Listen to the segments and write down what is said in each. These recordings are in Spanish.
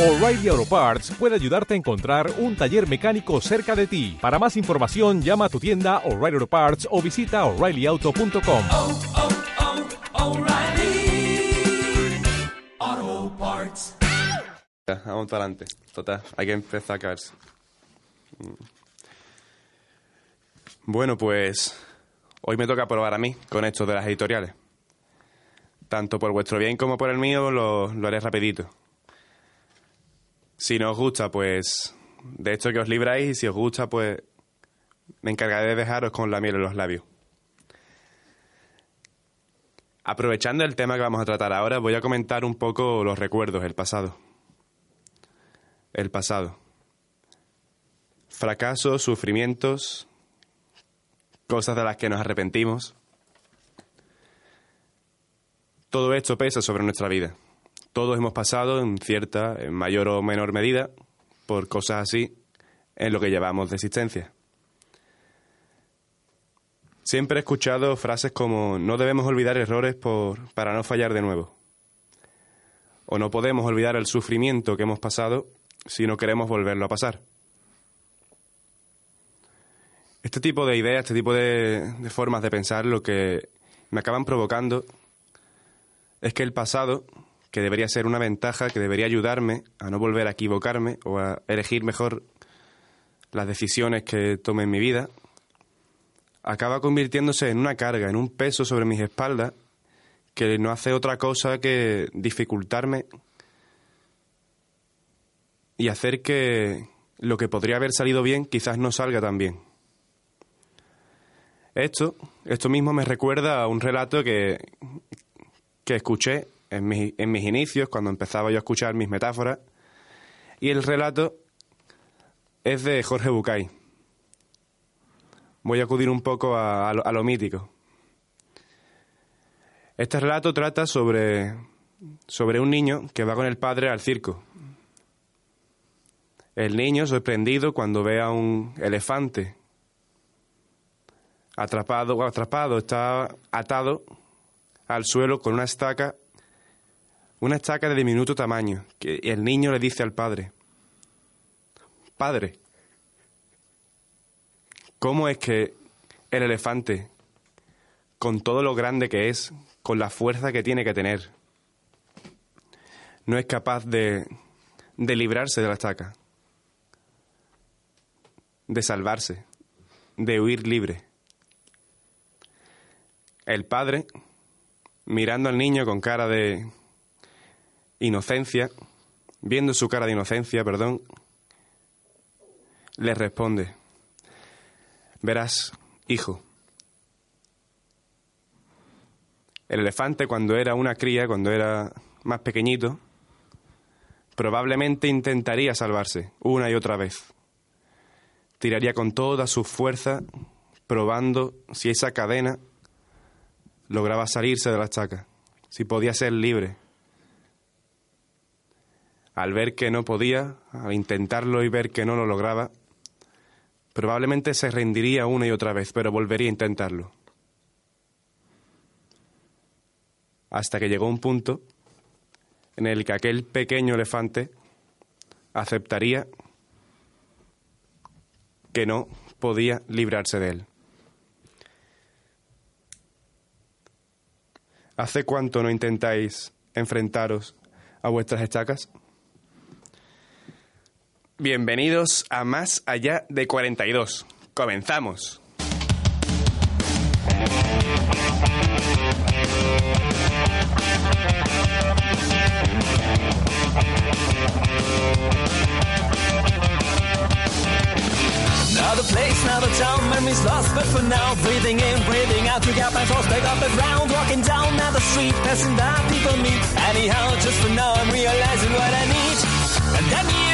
O'Reilly Auto Parts puede ayudarte a encontrar un taller mecánico cerca de ti. Para más información, llama a tu tienda O'Reilly Auto Parts o visita oreillyauto.com. oh, oh. Ya, Vamos para adelante. Total, hay que empezar a caerse. Mm. Bueno, pues hoy me toca probar a mí con esto de las editoriales. Tanto por vuestro bien como por el mío lo, lo haré rapidito. Si no os gusta, pues de esto que os libráis y si os gusta, pues me encargaré de dejaros con la miel en los labios. Aprovechando el tema que vamos a tratar ahora, voy a comentar un poco los recuerdos, el pasado el pasado. Fracasos, sufrimientos, cosas de las que nos arrepentimos. Todo esto pesa sobre nuestra vida. Todos hemos pasado en cierta, en mayor o menor medida, por cosas así en lo que llevamos de existencia. Siempre he escuchado frases como no debemos olvidar errores por, para no fallar de nuevo. O no podemos olvidar el sufrimiento que hemos pasado si no queremos volverlo a pasar. Este tipo de ideas, este tipo de, de formas de pensar, lo que me acaban provocando es que el pasado, que debería ser una ventaja, que debería ayudarme a no volver a equivocarme o a elegir mejor las decisiones que tome en mi vida, acaba convirtiéndose en una carga, en un peso sobre mis espaldas que no hace otra cosa que dificultarme y hacer que lo que podría haber salido bien quizás no salga tan bien. Esto, esto mismo me recuerda a un relato que, que escuché en, mi- en mis inicios, cuando empezaba yo a escuchar mis metáforas, y el relato es de Jorge Bucay. Voy a acudir un poco a, a lo, a lo mítico. Este relato trata sobre, sobre un niño que va con el padre al circo. El niño, sorprendido cuando ve a un elefante atrapado, atrapado, está atado al suelo con una estaca, una estaca de diminuto tamaño, que el niño le dice al padre, Padre, ¿cómo es que el elefante, con todo lo grande que es, con la fuerza que tiene que tener, no es capaz de, de librarse de la estaca? de salvarse, de huir libre. El padre, mirando al niño con cara de inocencia, viendo su cara de inocencia, perdón, le responde, verás, hijo, el elefante cuando era una cría, cuando era más pequeñito, probablemente intentaría salvarse una y otra vez tiraría con toda su fuerza, probando si esa cadena lograba salirse de la estaca, si podía ser libre. Al ver que no podía, al intentarlo y ver que no lo lograba, probablemente se rendiría una y otra vez, pero volvería a intentarlo. Hasta que llegó un punto en el que aquel pequeño elefante aceptaría que no podía librarse de él. ¿Hace cuánto no intentáis enfrentaros a vuestras estacas? Bienvenidos a Más Allá de 42. Comenzamos. Now the place, now the town, memories lost, but for now, breathing in, breathing out, to get my thoughts back up and round, walking down now the street, passing by, people meet. Anyhow, just for now, I'm realizing what I need. And then you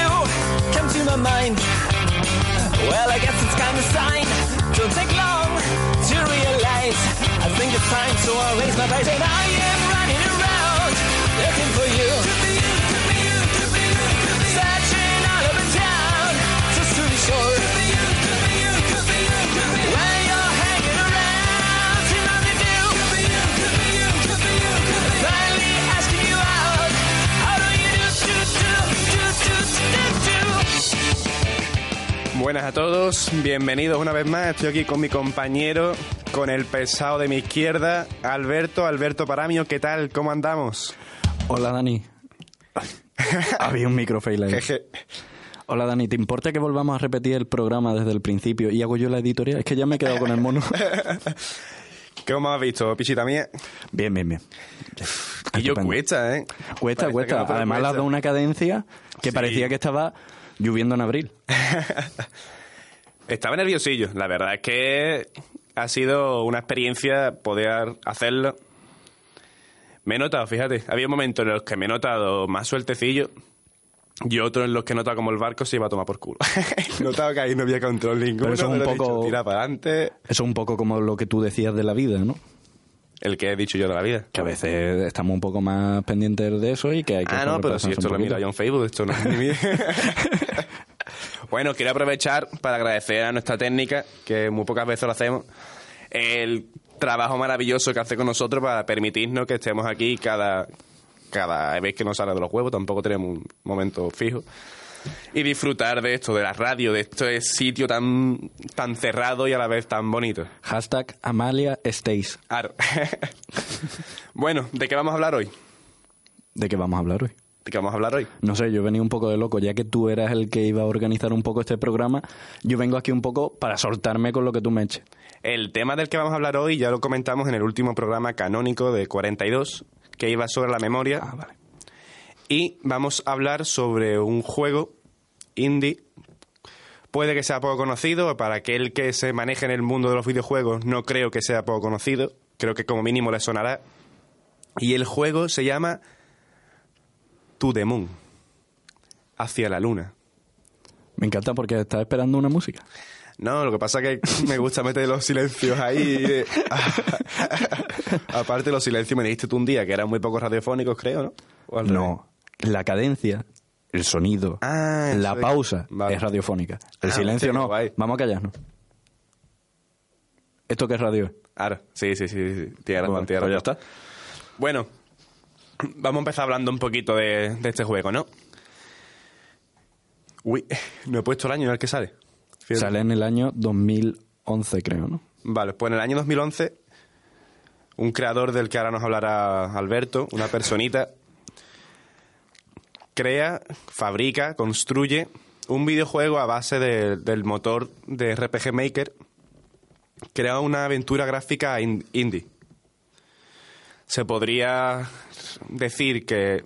come to my mind. Well, I guess it's kind of sign. Don't take long to realize. I think it's time, so I raise my voice and I am running around, looking for Buenas a todos, bienvenidos una vez más. Estoy aquí con mi compañero, con el pesado de mi izquierda, Alberto, Alberto Paramio. ¿Qué tal? ¿Cómo andamos? Hola Dani. Había un microfail ahí. Hola Dani, ¿te importa que volvamos a repetir el programa desde el principio y hago yo la editorial? Es que ya me he quedado con el mono. ¿Cómo has visto, pichita mía? Bien, bien, bien. Y yo cuesta, ¿eh? Cuesta, Parece cuesta. no, Además le has dado una cadencia que Sí. parecía que estaba lloviendo en abril. Estaba nerviosillo. La verdad es que ha sido una experiencia poder hacerlo. Me he notado, fíjate, había momentos en los que me he notado más sueltecillo y otros en los que he notado como el barco se iba a tomar por culo. he notado que ahí no había control ninguno. Pero eso es un poco- dicho, tira para adelante. Eso es un poco como lo que tú decías de la vida, ¿no? El que he dicho yo de la vida. Que a veces estamos un poco más pendientes de eso y que hay que... Ah, no, pero si esto lo poquito. yo en Facebook, esto no es mío. bueno, quiero aprovechar para agradecer a nuestra técnica, que muy pocas veces lo hacemos, el trabajo maravilloso que hace con nosotros para permitirnos que estemos aquí cada, cada vez que nos sale de los huevos, tampoco tenemos un momento fijo. Y disfrutar de esto, de la radio, de este sitio tan, tan cerrado y a la vez tan bonito. Hashtag Amalia Stays. Bueno, ¿de qué vamos a hablar hoy? ¿De qué vamos a hablar hoy? ¿De qué vamos a hablar hoy? No sé, yo venía un poco de loco, ya que tú eras el que iba a organizar un poco este programa, yo vengo aquí un poco para soltarme con lo que tú me eches. El tema del que vamos a hablar hoy ya lo comentamos en el último programa canónico de 42, que iba sobre la memoria. Ah, vale. Y vamos a hablar sobre un juego indie. Puede que sea poco conocido, para aquel que se maneje en el mundo de los videojuegos no creo que sea poco conocido, creo que como mínimo le sonará. Y el juego se llama To the Moon, hacia la luna. Me encanta porque estás esperando una música. No, lo que pasa es que me gusta meter los silencios ahí. de- Aparte, los silencios me dijiste tú un día que eran muy pocos radiofónicos, creo, ¿no? ¿O al revés? No, la cadencia, el sonido, Ah, la pausa Vale. es radiofónica. El Ah, silencio no. guay. Vamos a callarnos. ¿Esto qué es radio? Ahora, sí, sí, sí, sí. Razón, Bueno, tienes pues ya está. Bueno, vamos a empezar hablando un poquito de, de este juego, ¿no? Uy, no he puesto el año en el que sale. Fíjate. Sale en el año 2011, creo, ¿no? Vale, pues en el año 2011, un creador del que ahora nos hablará Alberto, una personita, crea, fabrica, construye un videojuego a base de- del motor de RPG Maker, crea una aventura gráfica in- indie. Se podría decir que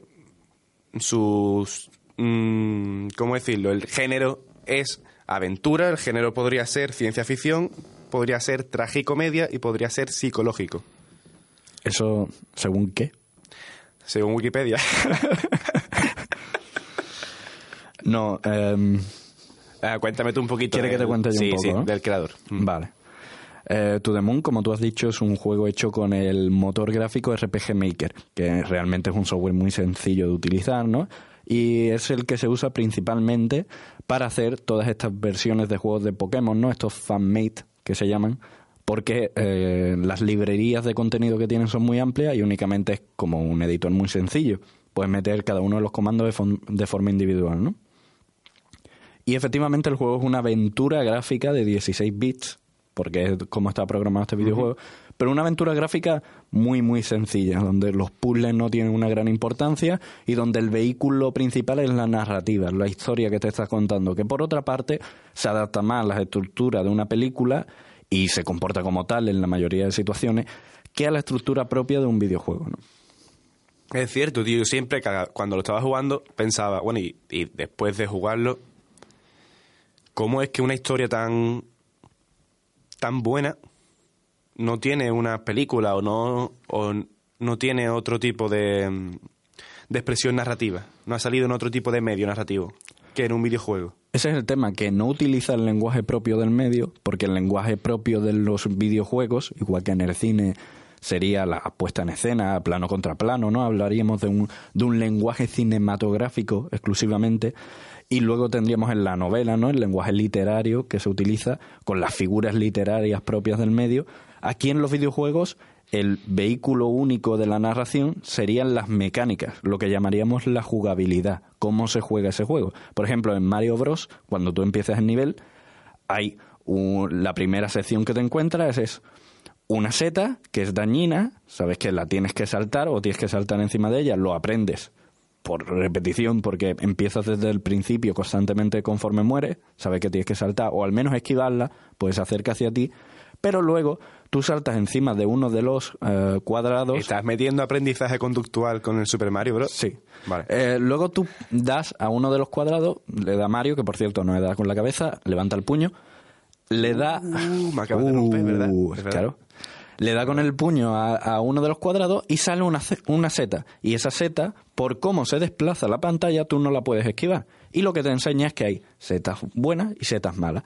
sus... mm, ¿Cómo decirlo? El género es aventura, el género podría ser ciencia ficción, podría ser tragicomedia y podría ser psicológico, Eso, ¿según qué? según Wikipedia. No, Ah, cuéntame tú un poquito. ¿Quiere que te cuente yo sí, un poco, Sí, del creador. Mm. Vale. Eh, To The Moon, como tú has dicho, es un juego hecho con el motor gráfico RPG Maker, que realmente es un software muy sencillo de utilizar, ¿no? Y es el que se usa principalmente para hacer todas estas versiones de juegos de Pokémon, ¿no? Estos fan-made que se llaman, porque eh, las librerías de contenido que tienen son muy amplias y únicamente es como un editor muy sencillo. Puedes meter cada uno de los comandos de, de forma individual, ¿no? Y efectivamente el juego es una aventura gráfica de 16 bits, porque es como está programado este videojuego, pero una aventura gráfica muy, muy sencilla, donde los puzzles no tienen una gran importancia y donde el vehículo principal es la narrativa, la historia que te estás contando, que por otra parte se adapta más a la estructura de una película y se comporta como tal en la mayoría de situaciones que a la estructura propia de un videojuego. ¿no? Es cierto, tío. Yo siempre, cuando lo estaba jugando, pensaba, bueno, y, y después de jugarlo, ¿cómo es que una historia tan, tan buena no tiene una película o no, o no tiene otro tipo de, de expresión narrativa? No ha salido en otro tipo de medio narrativo que en un videojuego. Ese es el tema, que no utiliza el lenguaje propio del medio, porque el lenguaje propio de los videojuegos, igual que en el cine sería la puesta en escena, plano contra plano, ¿no? Hablaríamos de un, de un lenguaje cinematográfico exclusivamente, y luego tendríamos en la novela, ¿no? El lenguaje literario que se utiliza con las figuras literarias propias del medio. Aquí en los videojuegos el vehículo único de la narración serían las mecánicas, lo que llamaríamos la jugabilidad, cómo se juega ese juego. Por ejemplo, en Mario Bros, cuando tú empiezas el nivel, hay un- la primera sección que te encuentras es una seta que es dañina, sabes que la tienes que saltar o tienes que saltar encima de ella, lo aprendes por repetición porque empiezas desde el principio constantemente conforme mueres, sabes que tienes que saltar o al menos esquivarla, pues se acerca hacia ti, pero luego tú saltas encima de uno de los eh, cuadrados. ¿Estás metiendo aprendizaje conductual con el Super Mario Bros? Sí. Vale. Eh, luego tú das a uno de los cuadrados, le da a Mario, que por cierto no le da con la cabeza, levanta el puño, le da... Uh, me acabas de romper, ¿verdad? Uh, Es verdad. Claro. Le da con el puño a, a uno de los cuadrados y sale una, una seta. Y esa seta, por cómo se desplaza la pantalla, tú no la puedes esquivar. Y lo que te enseña es que hay setas buenas y setas malas.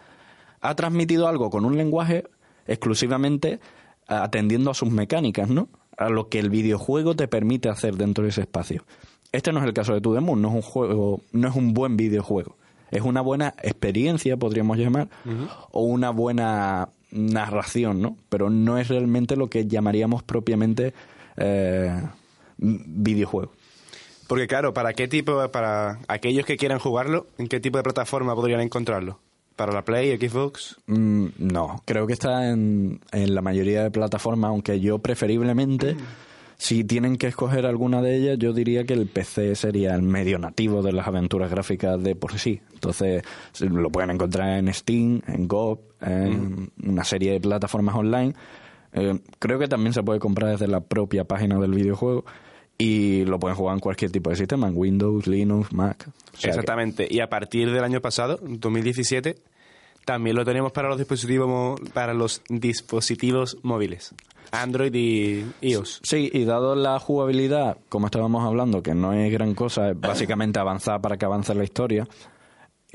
Ha transmitido algo con un lenguaje exclusivamente atendiendo a sus mecánicas, ¿no? A lo que el videojuego te permite hacer dentro de ese espacio. Este no es el caso de To The Moon, no es un juego, no es un buen videojuego. Es una buena experiencia, podríamos llamar, o una buena narración, ¿no? Pero no es realmente lo que llamaríamos propiamente eh, videojuego. Porque claro, ¿para qué tipo, para aquellos que quieran jugarlo, en qué tipo de plataforma podrían encontrarlo? ¿Para la Play, Xbox? Mm, no, creo que está en, en la mayoría de plataformas, aunque yo preferiblemente, si tienen que escoger alguna de ellas, yo diría que el PC sería el medio nativo de las aventuras gráficas de por sí. Entonces, lo pueden encontrar en Steam, en GOG, en una serie de plataformas online. Eh, creo que también se puede comprar desde la propia página del videojuego y lo pueden jugar en cualquier tipo de sistema, en Windows, Linux, Mac. O sea que- Exactamente. Y a partir del año pasado, 2017, también lo tenemos para los dispositivos para los dispositivos móviles, Android y iOS. Sí, y dado la jugabilidad, como estábamos hablando, que no es gran cosa, es básicamente avanzar para que avance la historia,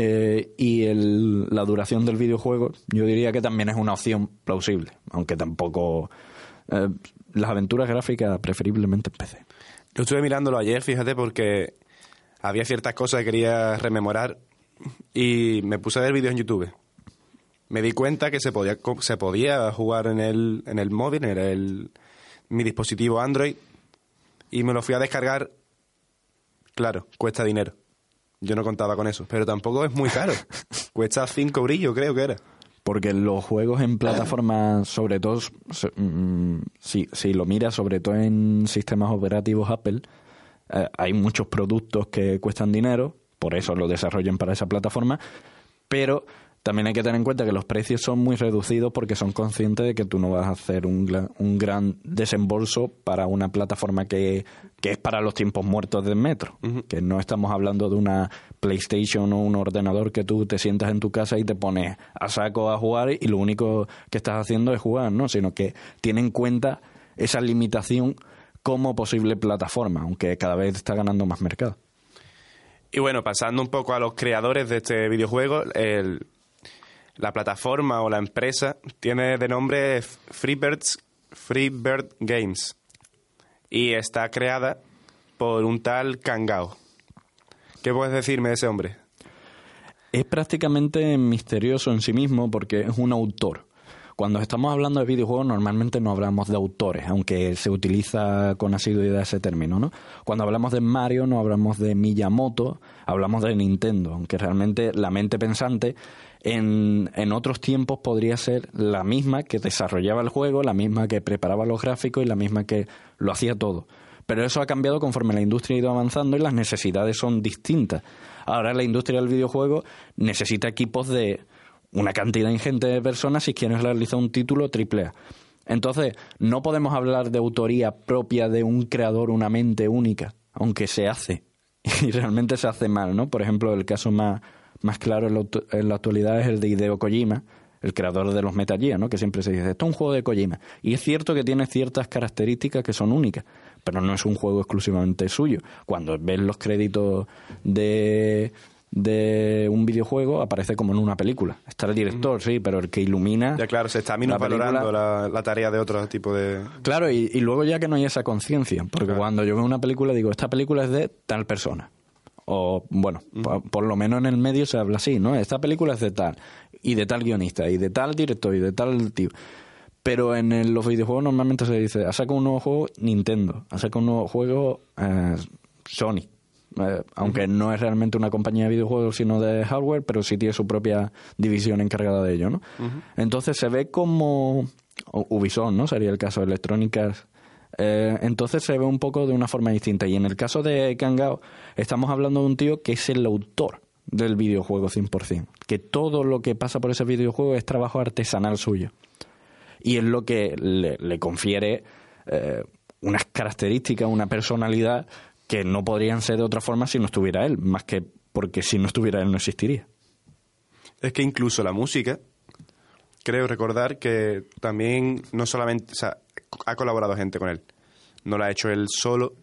eh, y el- la duración del videojuego, yo diría que también es una opción plausible, aunque tampoco... eh, las aventuras gráficas preferiblemente en PC. Yo estuve mirándolo ayer, fíjate, porque había ciertas cosas que quería rememorar y me puse a ver vídeos en YouTube. Me di cuenta que se podía, se podía jugar en el, en el móvil, en el, mi dispositivo Android, y me lo fui a descargar. Claro, cuesta dinero. Yo no contaba con eso, pero tampoco es muy caro. cuesta 5 brillos, creo que era. Porque los juegos en plataformas, sobre todo, se- mm, si, si lo miras, sobre todo en sistemas operativos Apple, eh, hay muchos productos que cuestan dinero, por eso lo desarrollan para esa plataforma, pero también hay que tener en cuenta que los precios son muy reducidos porque son conscientes de que tú no vas a hacer un, un gran desembolso para una plataforma que, que es para los tiempos muertos del metro. Que no estamos hablando de una PlayStation o un ordenador que tú te sientas en tu casa y te pones a saco a jugar y lo único que estás haciendo es jugar, ¿no? Sino que tiene en cuenta esa limitación como posible plataforma, aunque cada vez está ganando más mercado. Y bueno, pasando un poco a los creadores de este videojuego, el- la plataforma o la empresa tiene de nombre Freebirds, Freebird Games y está creada por un tal Kangao. ¿Qué puedes decirme de ese hombre? Es prácticamente misterioso en sí mismo porque es un autor. Cuando estamos hablando de videojuegos normalmente no hablamos de autores, aunque se utiliza con asiduidad ese término, ¿no? Cuando hablamos de Mario no hablamos de Miyamoto, hablamos de Nintendo, aunque realmente la mente pensante en, en otros tiempos podría ser la misma que desarrollaba el juego, la misma que preparaba los gráficos y la misma que lo hacía todo. Pero eso ha cambiado conforme la industria ha ido avanzando y las necesidades son distintas. Ahora la industria del videojuego necesita equipos de una cantidad ingente de personas si quieren realizar un título AAA. Entonces, no podemos hablar de autoría propia de un creador, una mente única, aunque se hace. Y realmente se hace mal, ¿no? Por ejemplo, el caso más, más claro en la, en la actualidad es el de Hideo Kojima, el creador de los Metal Gear, ¿no? Que siempre se dice, esto es un juego de Kojima. Y es cierto que tiene ciertas características que son únicas, pero no es un juego exclusivamente suyo. Cuando ves los créditos de, de un videojuego, aparece como en una película. Está el director, sí, pero el que ilumina... Ya claro, se está la minusvalorando la, la tarea de otro tipo de... Claro, y, y luego ya que no hay esa conciencia, porque Claro. cuando yo veo una película digo, esta película es de tal persona. O, bueno, por, por lo menos en el medio se habla así, ¿no? Esta película es de tal, y de tal guionista, y de tal director, y de tal tío. Pero en el- los videojuegos normalmente se dice, ha sacado un nuevo juego Nintendo, ha sacado un nuevo juego eh, Sony, eh, aunque no es realmente una compañía de videojuegos sino de hardware, pero sí tiene su propia división encargada de ello, ¿no? Entonces se ve como Ubisoft, ¿no? Sería el caso Arts. Eh, entonces se ve un poco de una forma distinta. Y en el caso de Kangao, estamos hablando de un tío que es el autor del videojuego 100%. Que todo lo que pasa por ese videojuego es trabajo artesanal suyo. Y es lo que le, confiere eh, unas características, una personalidad que no podrían ser de otra forma si no estuviera él, más que porque si no estuviera él no existiría. Es que incluso la música, creo recordar que también no solamente, ha colaborado gente con él. No lo ha hecho él solo,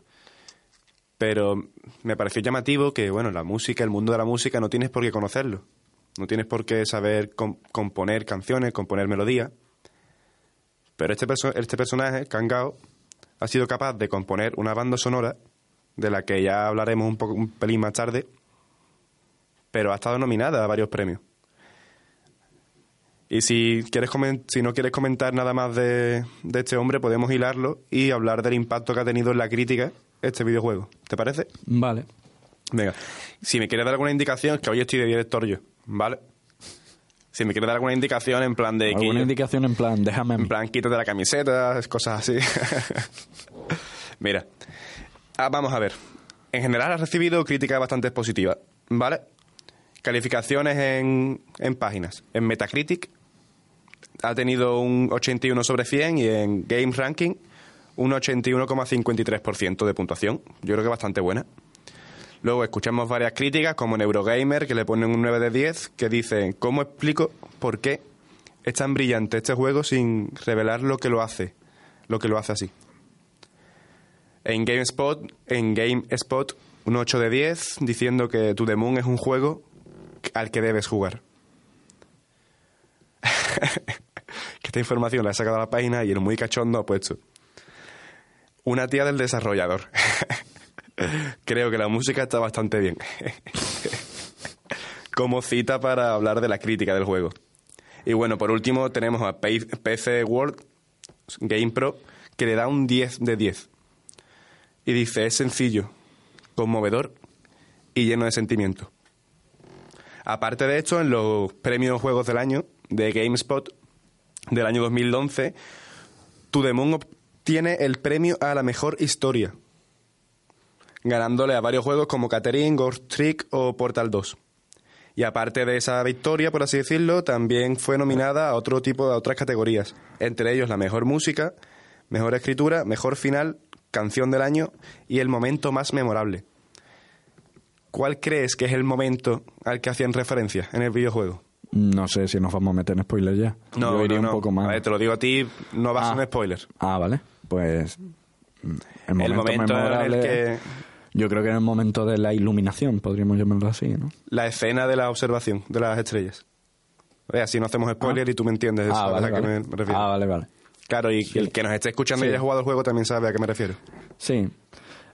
pero me pareció llamativo que, bueno, la música, el mundo de la música, no tienes por qué conocerlo. No tienes por qué saber com- componer canciones, componer melodías. Pero este, este personaje, Kangao, ha sido capaz de componer una banda sonora de la que ya hablaremos un, poco, un pelín más tarde, pero ha estado nominada a varios premios. Y si, quieres si no quieres comentar nada más de, de este hombre, podemos hilarlo y hablar del impacto que ha tenido en la crítica este videojuego. ¿Te parece? Vale. Venga, si me quieres dar alguna indicación, es que hoy estoy de director yo, ¿vale? Si me quieres dar alguna indicación en plan de... ¿Alguna que- indicación en plan, déjame a mí? en plan, quítate la camiseta, cosas así. Mira, ah, vamos a ver. En general ha recibido críticas bastante positivas, ¿vale? Calificaciones en, en páginas. En Metacritic ha tenido un 81 sobre 100 y en Game Ranking un 81,53% de puntuación. Yo creo que bastante buena. Luego escuchamos varias críticas, como en Eurogamer, que le ponen un 9 de 10, que dicen, ¿cómo explico por qué es tan brillante este juego sin revelar lo que lo hace, lo que lo hace así? En GameSpot, en GameSpot, un 8 de 10, diciendo que To The es un juego al que debes jugar. que esta información la he sacado a la página y el muy cachondo ha puesto. Una tía del desarrollador. Creo que la música está bastante bien. Como cita para hablar de la crítica del juego. Y bueno, por último tenemos a PC World Game Pro que le da un 10 de 10. Y dice, es sencillo, conmovedor y lleno de sentimiento. Aparte de esto, en los premios Juegos del Año de GameSpot del año 2011, To The Moon obtiene el premio a la mejor historia, ganándole a varios juegos como Catherine, Ghost Trick o Portal 2. Y aparte de esa victoria, por así decirlo, también fue nominada a otro tipo de otras categorías, entre ellos la mejor música, mejor escritura, mejor final, canción del año y el momento más memorable. ¿Cuál crees que es el momento al que hacían referencia en el videojuego? No sé si nos vamos a meter en spoilers ya. Yo iría un poco más. A ver, te lo digo a ti, no va a ser Ah. un spoiler. Ah, vale. Pues. mm, El momento, el momento en el que Yo creo que en el momento de la iluminación, podríamos llamarlo así, ¿no? la escena de la observación de las estrellas. O sea, así no hacemos spoiler y tú me entiendes ah, ¿sabes vale, a vale. me me refiero. Ah, vale, vale. Claro, y el que nos esté escuchando y haya jugado el juego también sabe a qué me refiero. Sí.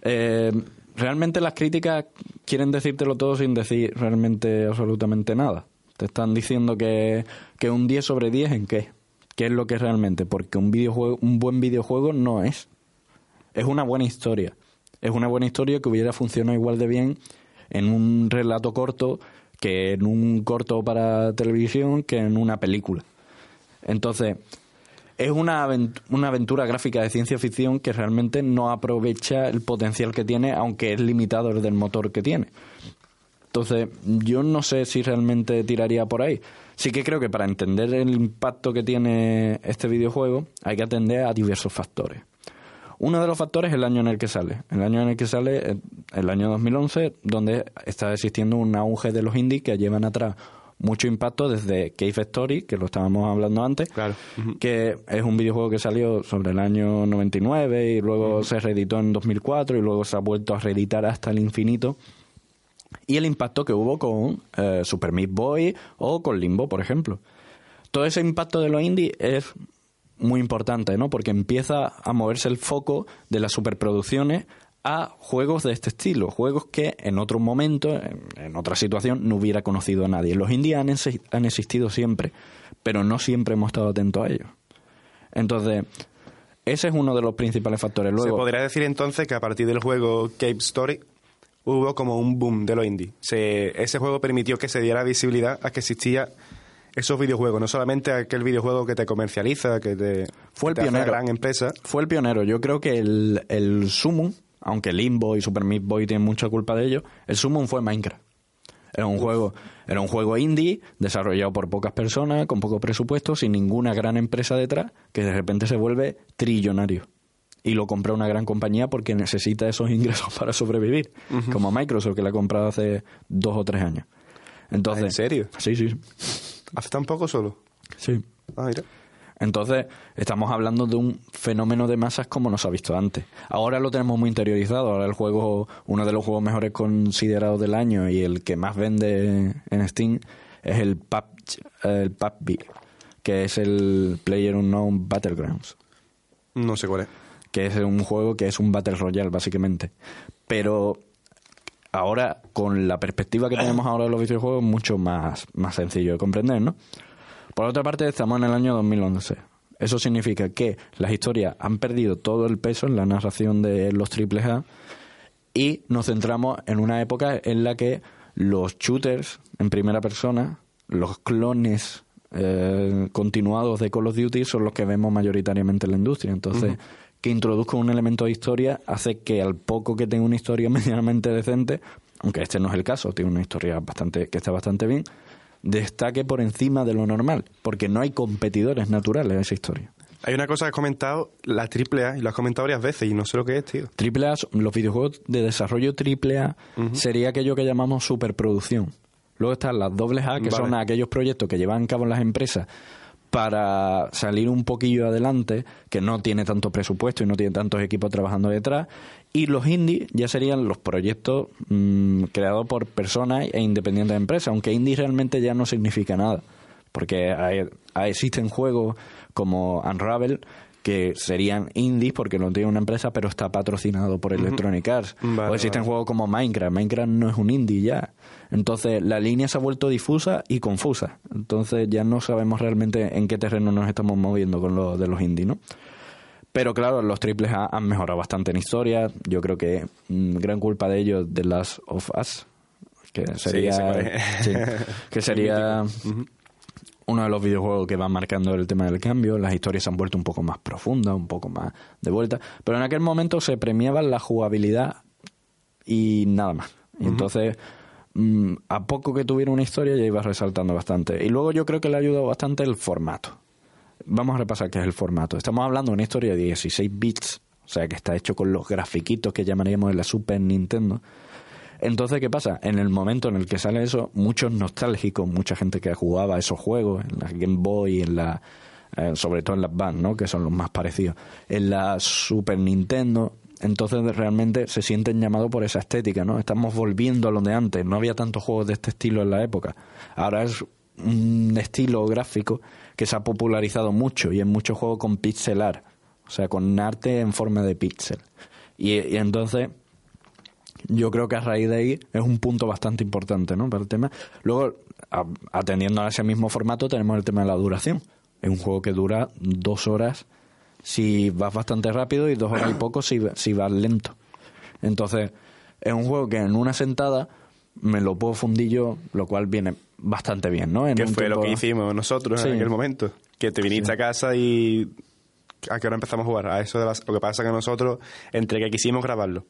Eh, realmente las críticas quieren decírtelo todo sin decir realmente absolutamente nada. Te están diciendo que, que un 10 sobre 10 en qué. ¿Qué es lo que es realmente? Porque un videojuego, un buen videojuego no es. Es una buena historia. Es una buena historia que hubiera funcionado igual de bien en un relato corto que en un corto para televisión que en una película. Entonces, es una, una aventura gráfica de ciencia ficción que realmente no aprovecha el potencial que tiene, aunque es limitado el del motor que tiene. Entonces, yo no sé si realmente tiraría por ahí. Sí que creo que para entender el impacto que tiene este videojuego hay que atender a diversos factores. Uno de los factores es el año en el que sale. El año en el que sale, el año 2011, donde está existiendo un auge de los indies que llevan atrás mucho impacto desde Cave Story, que lo estábamos hablando antes, Claro. Que es un videojuego que salió sobre el año 99 y luego se reeditó en 2004 y luego se ha vuelto a reeditar hasta el infinito. Y el impacto que hubo con eh, Super Meat Boy o con Limbo, por ejemplo. Todo ese impacto de los indies es muy importante, ¿no? Porque empieza a moverse el foco de las superproducciones a juegos de este estilo, juegos que en otro momento, en, en otra situación, no hubiera conocido a nadie. Los indies han, exi- han existido siempre, pero no siempre hemos estado atentos a ellos. Entonces, ese es uno de los principales factores. Luego, Se podría decir entonces que a partir del juego Cape Story hubo como un boom de los indie. Se, ese juego permitió que se diera visibilidad a que existía esos videojuegos, no solamente aquel videojuego que te comercializa, que te, Fue el te hace pionero. gran empresa. Fue el pionero. Yo creo que el, el Summon, aunque Limbo y Super Meat Boy tienen mucha culpa de ello, el Summon fue Minecraft. Era un juego, era un juego indie desarrollado por pocas personas, con poco presupuesto, sin ninguna gran empresa detrás, que de repente se vuelve trillonario. Y lo compra una gran compañía porque necesita esos ingresos para sobrevivir, como Microsoft, que la ha comprado hace dos o tres años. Entonces, ¿En serio? Sí, sí, Hace tan poco solo. sí. Ah, mira. Entonces, estamos hablando de un fenómeno de masas como no se ha visto antes. Ahora lo tenemos muy interiorizado. Ahora el juego, uno de los juegos mejores considerados del año y el que más vende en Steam es el PUBG, el PUBG que es el Player Unknown Battlegrounds, No sé cuál es. Que es un juego que es un Battle Royale, básicamente. Pero ahora, con la perspectiva que tenemos ahora de los videojuegos, es mucho más, más sencillo de comprender, ¿no? Por otra parte, estamos en el año 2011. Eso significa que las historias han perdido todo el peso en la narración de los AAA y nos centramos en una época en la que los shooters en primera persona, los clones eh, continuados de Call of Duty son los que vemos mayoritariamente en la industria. Entonces, que introduzca un elemento de historia hace que al poco que tenga una historia medianamente decente, aunque este no es el caso, tiene una historia bastante que está bastante bien, destaque por encima de lo normal, porque no hay competidores naturales a esa historia. Hay una cosa que has comentado, la AAA, y lo has comentado varias veces y no sé lo que es, tío. Triple A, los videojuegos de desarrollo triple A sería aquello que llamamos superproducción. Luego están las dobles A, que Vale. son aquellos proyectos que llevan a cabo las empresas para salir un poquillo adelante, que no tiene tanto presupuesto y no tiene tantos equipos trabajando detrás. Y los indie ya serían los proyectos mm, creados por personas e independientes de empresas, aunque indie realmente ya no significa nada. Porque existen juegos como Unravel que serían indies porque no tiene una empresa pero está patrocinado por Electronic Arts. Vale, o existen vale. juegos como Minecraft. Minecraft no es un indie ya. Entonces la línea se ha vuelto difusa y confusa. Entonces ya no sabemos realmente en qué terreno nos estamos moviendo con lo de los indies, ¿no? Pero claro, los triples A han mejorado bastante en historia. Yo creo que mm, gran culpa de ellos de las of Us, que sería, sí, que sería uno de los videojuegos que van marcando el tema del cambio. Las historias se han vuelto un poco más profundas, un poco más de vuelta. Pero en aquel momento se premiaba la jugabilidad y nada más. Entonces, mm, a poco que tuviera una historia ya iba resaltando bastante. Y luego yo creo que le ha ayudado bastante el formato. Vamos a repasar qué es el formato. Estamos hablando de una historia de 16 bits, o sea que está hecho con los grafiquitos que llamaríamos de la Super Nintendo. Entonces, ¿qué pasa? En el momento en el que sale eso, muchos nostálgicos, mucha gente que jugaba esos juegos en la Game Boy, en la, eh, sobre todo en las Band, ¿no? que son los más parecidos, en la Super Nintendo, entonces realmente se sienten llamados por esa estética, ¿no? Estamos volviendo a lo de antes, no había tantos juegos de este estilo en la época. Ahora es un estilo gráfico que se ha popularizado mucho y en muchos juegos con pixelar, o sea, con arte en forma de pixel. Y, y entonces yo creo que a raíz de ahí es un punto bastante importante ¿no? para el tema. Luego, a- atendiendo a ese mismo formato, tenemos el tema de la duración. Es un juego que dura dos horas si vas bastante rápido y dos horas y poco si, si vas lento. Entonces, es un juego que en una sentada me lo puedo fundir yo, lo cual viene bastante bien, ¿no? En Que fue lo que hicimos nosotros Sí. en aquel momento. Que te viniste a casa y... ¿A qué hora empezamos a jugar? A eso de las... Lo que pasa que nosotros, entre que quisimos grabarlo,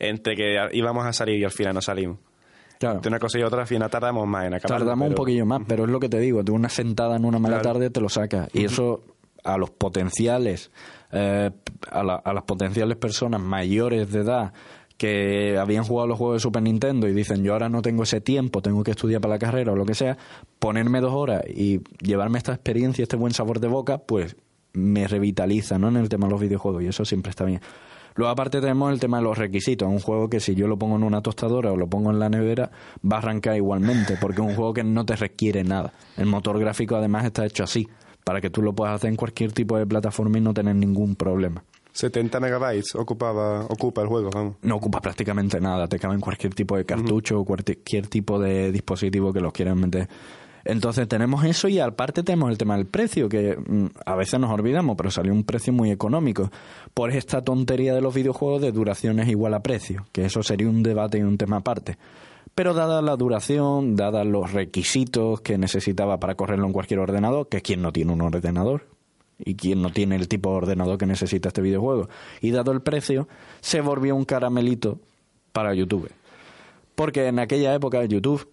entre que íbamos a salir y al final no salimos. Claro. De una cosa y otra, al final tardamos más en acabar. Tardamos un poquillo más, pero es lo que te digo, de una sentada en una mala Claro. tarde te lo sacas. Y eso a los potenciales, eh, a, la- a las potenciales personas mayores de edad que habían jugado los juegos de Super Nintendo y dicen yo ahora no tengo ese tiempo, tengo que estudiar para la carrera o lo que sea, ponerme dos horas y llevarme esta experiencia, este buen sabor de boca, pues me revitaliza ¿no? en el tema de los videojuegos y eso siempre está bien. Luego aparte tenemos el tema de los requisitos, un juego que si yo lo pongo en una tostadora o lo pongo en la nevera va a arrancar igualmente, porque es un juego que no te requiere nada. El motor gráfico además está hecho así, para que tú lo puedas hacer en cualquier tipo de plataforma y no tener ningún problema. 70 megabytes ocupaba, ocupa el juego, vamos. No ocupa prácticamente nada, te cabe en cualquier tipo de cartucho o cualquier tipo de dispositivo que los quieras meter Entonces tenemos eso y aparte tenemos el tema del precio, que mm, a veces nos olvidamos, pero salió un precio muy económico por esta tontería de los videojuegos de duraciones igual a precio, que eso sería un debate y un tema aparte. Pero dada la duración, dada los requisitos que necesitaba para correrlo en cualquier ordenador, que quien no tiene un ordenador y quien no tiene el tipo de ordenador que necesita este videojuego, y dado el precio, se volvió un caramelito para YouTube. Porque en aquella época YouTube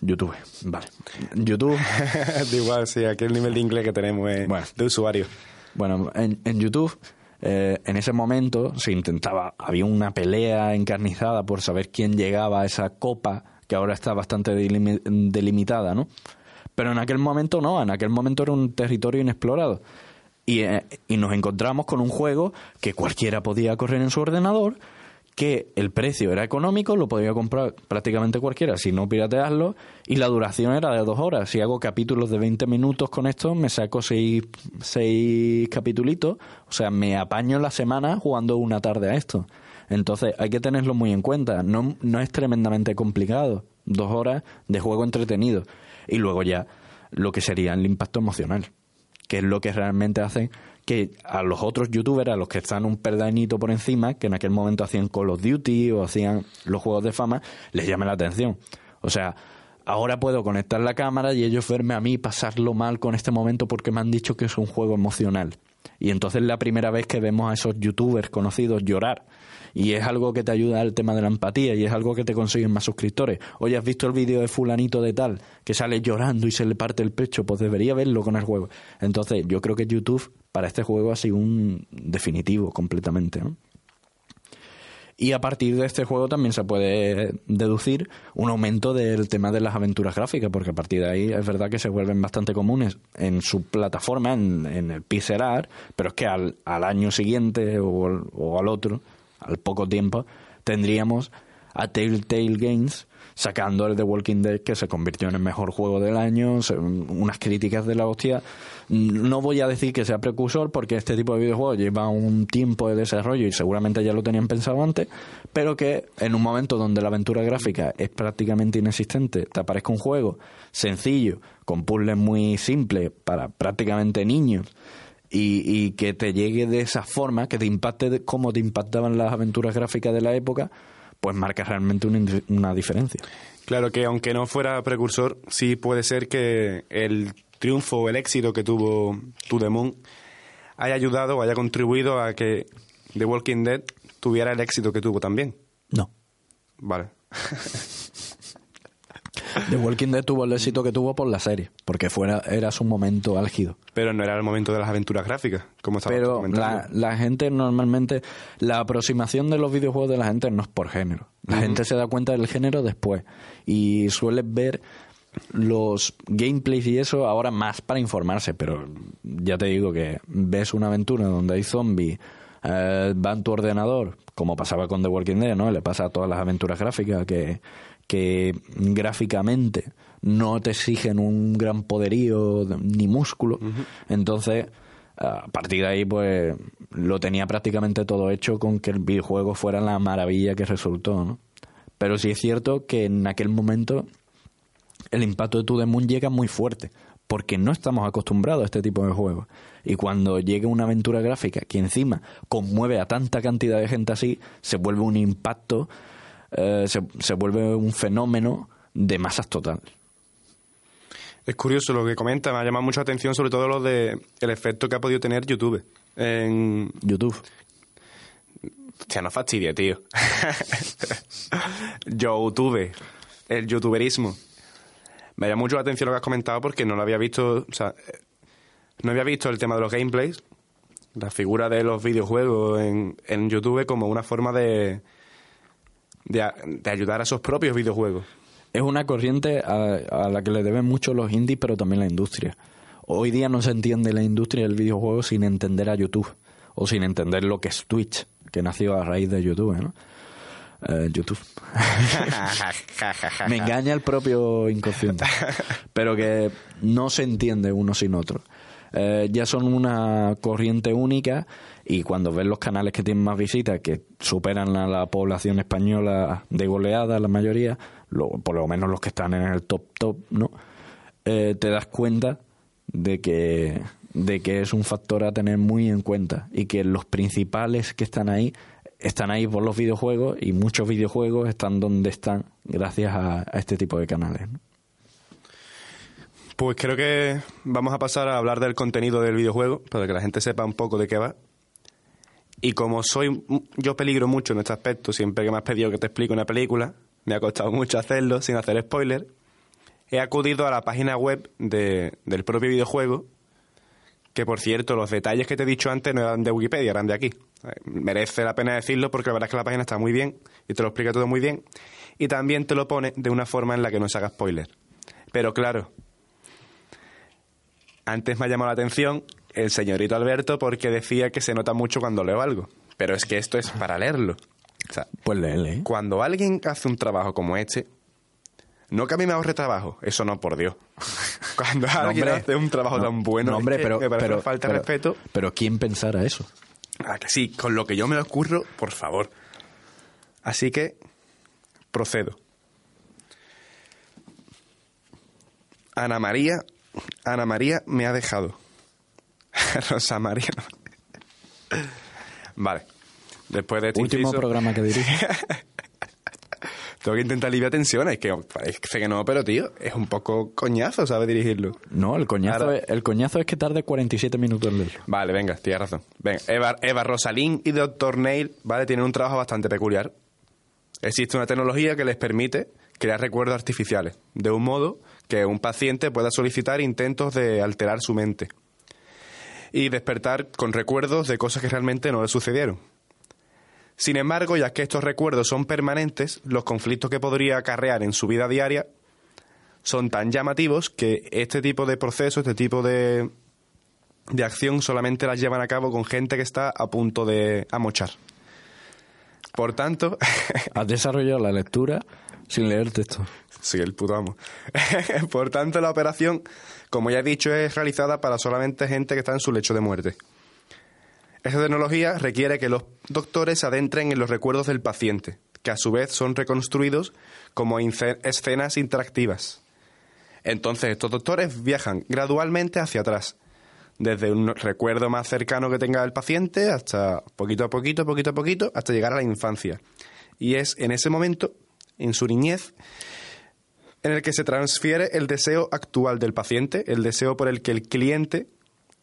YouTube, vale. YouTube. igual, sí, aquel nivel de inglés que tenemos eh, Bueno. de usuario. Bueno, en, en YouTube, eh, en ese momento se intentaba, había una pelea encarnizada por saber quién llegaba a esa copa, que ahora está bastante delimi- delimitada, ¿no? Pero en aquel momento no, en aquel momento era un territorio inexplorado. Y, eh, y nos encontramos con un juego que cualquiera podía correr en su ordenador, que el precio era económico, lo podía comprar prácticamente cualquiera, si no piratearlo, y la duración era de dos horas. Si hago capítulos de 20 minutos con esto, me saco seis, seis capitulitos, o sea, me apaño la semana jugando una tarde a esto. Entonces hay que tenerlo muy en cuenta, no, no es tremendamente complicado, dos horas de juego entretenido. Y luego ya lo que sería el impacto emocional que es lo que realmente hace que a los otros youtubers, a los que están un perdañito por encima, que en aquel momento hacían Call of Duty o hacían los juegos de fama, les llame la atención. O sea, ahora puedo conectar la cámara y ellos verme a mí pasarlo mal con este momento porque me han dicho que es un juego emocional. Y entonces es la primera vez que vemos a esos youtubers conocidos llorar. Y es algo que te ayuda al tema de la empatía y es algo que te consiguen más suscriptores. Oye, ¿has visto el vídeo de fulanito de tal que sale llorando y se le parte el pecho? Pues debería verlo con el juego. Entonces yo creo que YouTube para este juego ha sido un definitivo completamente. ¿no? Y a partir de este juego también se puede deducir un aumento del tema de las aventuras gráficas, porque a partir de ahí es verdad que se vuelven bastante comunes en su plataforma, en, el pixel art, pero es que al, al año siguiente o, o al otro, al poco tiempo, tendríamos a Telltale Games sacando el The Walking Dead que se convirtió en el mejor juego del año, unas críticas de la hostia. No voy a decir que sea precursor porque este tipo de videojuegos lleva un tiempo de desarrollo y seguramente ya lo tenían pensado antes, pero que en un momento donde la aventura gráfica es prácticamente inexistente, te aparezca un juego sencillo, con puzzles muy simples para prácticamente niños y, y que te llegue de esa forma, que te impacte como te impactaban las aventuras gráficas de la época, pues marca realmente una, diferencia. Claro que aunque no fuera precursor, sí puede ser que el triunfo o el éxito que tuvo Moon haya ayudado o haya contribuido a que The Walking Dead tuviera el éxito que tuvo también. No. Vale. The Walking Dead tuvo el éxito que tuvo por la serie, porque fuera era su momento álgido. Pero no era el momento de las aventuras gráficas, como estaba Pero la, la gente normalmente, la aproximación de los videojuegos de la gente no es por género. La gente se da cuenta del género después y suele ver los gameplays y eso ahora más para informarse, pero ya te digo que ves una aventura donde hay zombies, eh, va en tu ordenador, como pasaba con The Walking Dead, ¿no? Le pasa a todas las aventuras gráficas que, que gráficamente no te exigen un gran poderío de- ni músculo. Entonces, a partir de ahí, pues lo tenía prácticamente todo hecho con que el videojuego fuera la maravilla que resultó, ¿no? Pero sí es cierto que en aquel momento el impacto de To The Moon llega muy fuerte, porque no estamos acostumbrados a este tipo de juegos. Y cuando llega una aventura gráfica que encima conmueve a tanta cantidad de gente así, se vuelve un impacto, eh, se, se vuelve un fenómeno de masas total. Es curioso lo que comenta, me ha llamado mucho la atención sobre todo lo de el efecto que ha podido tener YouTube. En... YouTube. Hostia, no fastidie, tío. YouTube, el youtuberismo. Me llama mucho la atención lo que has comentado porque no lo había visto, o sea, no había visto el tema de los gameplays, la figura de los videojuegos en, en YouTube como una forma de, de, ayudar a esos propios videojuegos. Es una corriente a, a la que le deben mucho los indies, pero también la industria. Hoy día no se entiende la industria del videojuego sin entender a YouTube o sin entender lo que es Twitch, que nació a raíz de YouTube, ¿no? Eh, YouTube. Me engaña el propio inconsciente. Pero que no se entiende uno sin otro. Eh, ya son una corriente única y cuando ves los canales que tienen más visitas, que superan a la población española de goleada, la mayoría, lo- por lo menos los que están en el top top, ¿no? eh, te das cuenta de que, de que es un factor a tener muy en cuenta y que los principales que están ahí están ahí por los videojuegos y muchos videojuegos están donde están gracias a, este tipo de canales. Pues creo que vamos a pasar a hablar del contenido del videojuego para que la gente sepa un poco de qué va. Y como soy yo peligro mucho en este aspecto, siempre que me has pedido que te explique una película, me ha costado mucho hacerlo sin hacer spoiler, he acudido a la página web de- del propio videojuego, que por cierto, los detalles que te he dicho antes no eran de Wikipedia, eran de aquí. Merece la pena decirlo porque la verdad es que la página está muy bien y te lo explica todo muy bien. Y también te lo pone de una forma en la que no se haga spoiler. Pero claro, antes me ha llamado la atención el señorito Alberto porque decía que se nota mucho cuando leo algo. Pero es que esto es para leerlo. O sea, Pues léele, ¿eh? cuando alguien hace un trabajo como este, no que a mí me ahorre trabajo, eso no, por Dios. Cuando alguien hombre, hace un trabajo no, tan bueno, no, es hombre, que pero, me parece pero- falta de respeto. Pero ¿quién pensara eso? Ah, que sí, con lo que yo me ocurro, por favor. Así que procedo. Ana María, Ana María me ha dejado. Rosa María. no. Vale. Después de este Último inciso- programa que dirige. Tengo que intentar aliviar tensiones, que parece que no, pero tío, es un poco coñazo, ¿sabes dirigirlo? No, el coñazo, Ahora- es, el coñazo es que tarde 47 minutos en leerlo. Vale, venga, tienes razón. Venga, Eva, Eva Rosalín y Dr. Nail, ¿vale? Tienen un trabajo bastante peculiar. Existe una tecnología que les permite crear recuerdos artificiales, de un modo que un paciente pueda solicitar intentos de alterar su mente y despertar con recuerdos de cosas que realmente no le sucedieron. Sin embargo, ya que estos recuerdos son permanentes, los conflictos que podría acarrear en su vida diaria son tan llamativos que este tipo de procesos, este tipo de, de acción solamente las llevan a cabo con gente que está a punto de amochar. Por tanto, Has desarrollado la lectura sin leer texto. soy el puto amo. Por tanto, la operación, como ya he dicho, es realizada para solamente gente que está en su lecho de muerte. Esta tecnología requiere que los doctores se adentren en los recuerdos del paciente, que a su vez son reconstruidos como escenas interactivas. Entonces, estos doctores viajan gradualmente hacia atrás, desde un recuerdo más cercano que tenga el paciente hasta poquito a poquito, poquito a poquito, hasta llegar a la infancia. Y es en ese momento, en su niñez, en el que se transfiere el deseo actual del paciente, el deseo por el que el cliente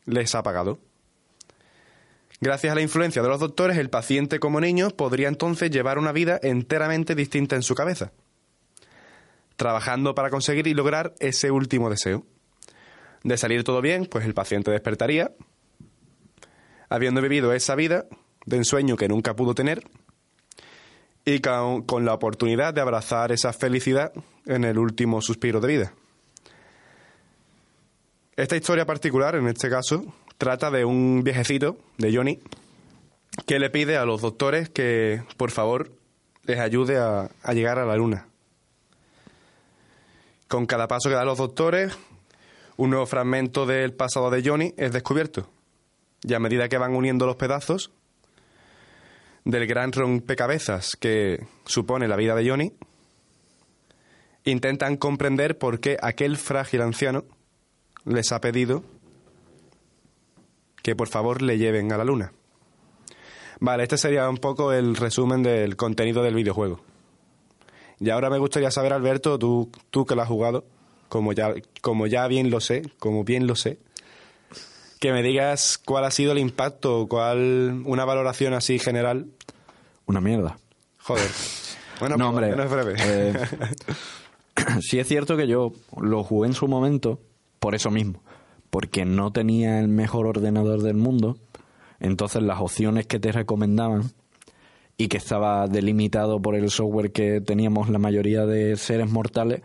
les ha pagado. Gracias a la influencia de los doctores, el paciente como niño podría entonces llevar una vida enteramente distinta en su cabeza, trabajando para conseguir y lograr ese último deseo. De salir todo bien, pues el paciente despertaría, habiendo vivido esa vida de ensueño que nunca pudo tener, y con, la oportunidad de abrazar esa felicidad en el último suspiro de vida. Esta historia particular, en este caso, trata de un viejecito, de Johnny, que le pide a los doctores que, por favor, les ayude a, a llegar a la luna. Con cada paso que dan los doctores, un nuevo fragmento del pasado de Johnny es descubierto. Y a medida que van uniendo los pedazos del gran rompecabezas que supone la vida de Johnny, intentan comprender por qué aquel frágil anciano les ha pedido que por favor le lleven a la luna. Vale, este sería un poco el resumen del contenido del videojuego. Y ahora me gustaría saber, Alberto, tú, tú que lo has jugado, como ya, como ya bien lo sé, como bien lo sé, que me digas cuál ha sido el impacto, cuál una valoración así general. Una mierda. Joder. Bueno, no, pues, hombre. no es breve. eh, sí es cierto que yo lo jugué en su momento por eso mismo. Porque no tenía el mejor ordenador del mundo. Entonces las opciones que te recomendaban y que estaba delimitado por el software que teníamos la mayoría de seres mortales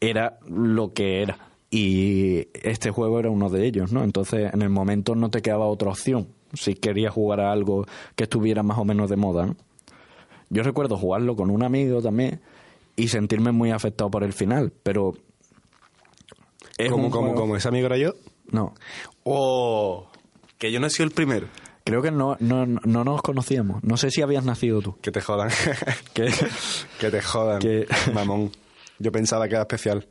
era lo que era. Y este juego era uno de ellos, ¿no? Entonces en el momento no te quedaba otra opción si querías jugar a algo que estuviera más o menos de moda, ¿no? Yo recuerdo jugarlo con un amigo también y sentirme muy afectado por el final, pero... es como, un como, juego- como ese amigo era yo. No, ¡Oh! Que yo no he sido el primero. creo que no, no, no nos conocíamos. No sé si habías nacido tú. Que te jodan. Que- que te jodan. Que- Mamón. Yo pensaba que era especial.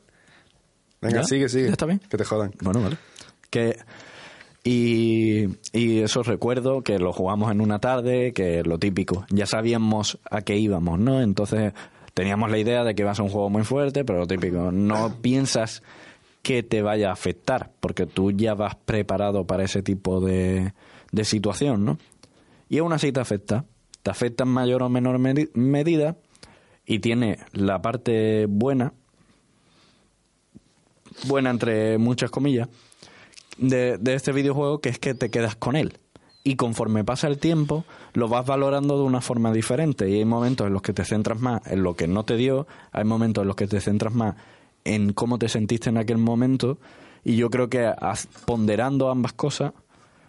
Venga, ¿Ya? sigue, sigue. ¿Ya está bien? Que te jodan. Bueno, vale. Que, y, y eso recuerdo que lo jugamos en una tarde, que lo típico, ya sabíamos a qué íbamos, ¿no? Entonces teníamos la idea de que iba a ser un juego muy fuerte, pero lo típico, no piensas que te vaya a afectar, porque tú ya vas preparado para ese tipo de, de situación, ¿no? Y aún así te afecta, te afecta en mayor o menor medi- medida y tiene la parte buena, buena entre muchas comillas, de, de este videojuego, que es que te quedas con él. Y conforme pasa el tiempo, lo vas valorando de una forma diferente. Y hay momentos en los que te centras más en lo que no te dio, hay momentos en los que te centras más en cómo te sentiste en aquel momento. Y yo creo que ponderando ambas cosas,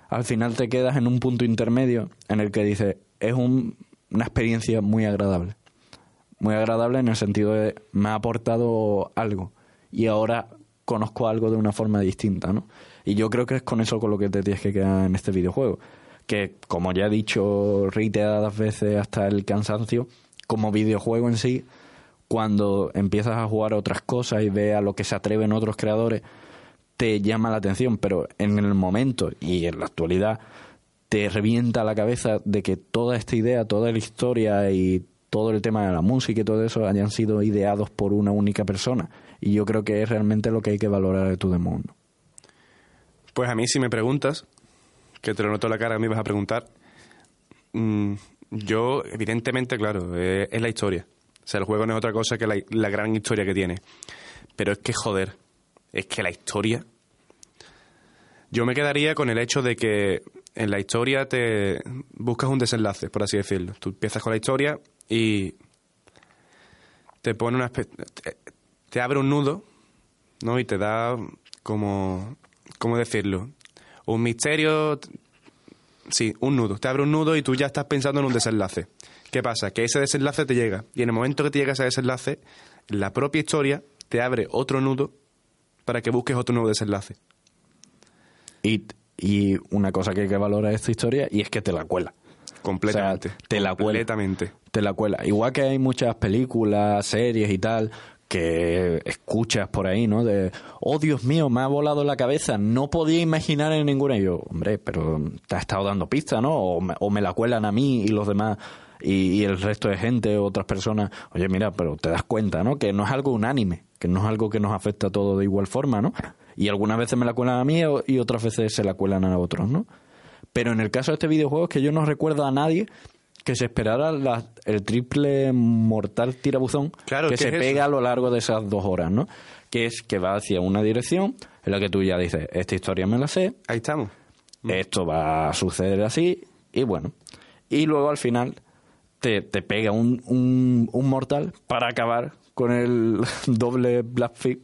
al final te quedas en un punto intermedio en el que dices, es un- una experiencia muy agradable. Muy agradable en el sentido de me ha aportado algo y ahora conozco algo de una forma distinta, ¿no? Y yo creo que es con eso con lo que te tienes que quedar en este videojuego. Que, como ya he dicho reiteradas veces hasta el cansancio, como videojuego en sí, cuando empiezas a jugar otras cosas y ves a lo que se atreven otros creadores, te llama la atención, pero en el momento y en la actualidad te revienta la cabeza de que toda esta idea, toda la historia y todo el tema de la música y todo eso hayan sido ideados por una única persona. Y yo creo que es realmente lo que hay que valorar de tu Demon. Pues a mí, si me preguntas, que te lo noto en la cara, me ibas a preguntar, mm, yo, evidentemente, claro, eh, es la historia. O sea, el juego no es otra cosa que la, gran historia que tiene. Pero es que, joder, es que la historia... Yo me quedaría con el hecho de que en la historia te buscas un desenlace, por así decirlo. Tú empiezas con la historia y te pone una te, te abre un nudo, ¿no? Y te da como ¿cómo decirlo? Un misterio sí, un nudo, te abre un nudo y tú ya estás pensando en un desenlace. ¿Qué pasa? Que ese desenlace te llega y en el momento que te llega ese desenlace, la propia historia te abre otro nudo para que busques otro nuevo desenlace. Y, y una cosa que hay que valorar de esta historia y es que te la cuela. Completamente. O sea, te la cuela. Completamente. Te la cuela. Igual que hay muchas películas, series y tal que escuchas por ahí, ¿no? De, oh Dios mío, me ha volado la cabeza, no podía imaginar en ninguna. Y yo, hombre, pero te ha estado dando pista, ¿no? O me, o me la cuelan a mí y los demás y, y el resto de gente, otras personas. Oye, mira, pero te das cuenta, ¿no? Que no es algo unánime, que no es algo que nos afecta a todos de igual forma, ¿no? Y algunas veces me la cuelan a mí y otras veces se la cuelan a otros, ¿no? Pero en el caso de este videojuego es que yo no recuerdo a nadie que se esperara la- el triple mortal tirabuzón Claro, que ¿qué se es eso? pega a lo largo de esas dos horas, ¿no? Que es que va hacia una dirección en la que tú ya dices, esta historia me la sé, Ahí estamos. esto va a suceder así, y bueno. Y luego al final te, te pega un, un, un mortal para acabar con el doble Blackfeet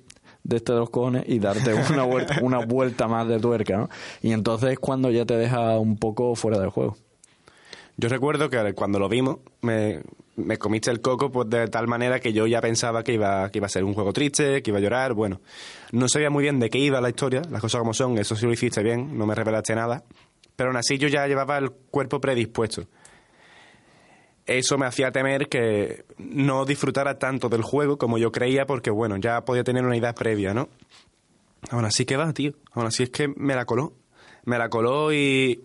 de este de los cojones y darte una vuelta, una vuelta más de tuerca, ¿no? Y entonces es cuando ya te deja un poco fuera del juego. Yo recuerdo que cuando lo vimos me, comiste el coco pues de tal manera que yo ya pensaba que iba, que iba a ser un juego triste, que iba a llorar. Bueno, no sabía muy bien de qué iba la historia, las cosas como son, eso sí lo hiciste bien, no me revelaste nada. Pero aún así yo ya llevaba el cuerpo predispuesto. Eso me hacía temer que no disfrutara tanto del juego como yo creía porque, bueno, ya podía tener una idea previa, ¿no? Aún así que va, tío. Aún así es que me la coló. Me la coló y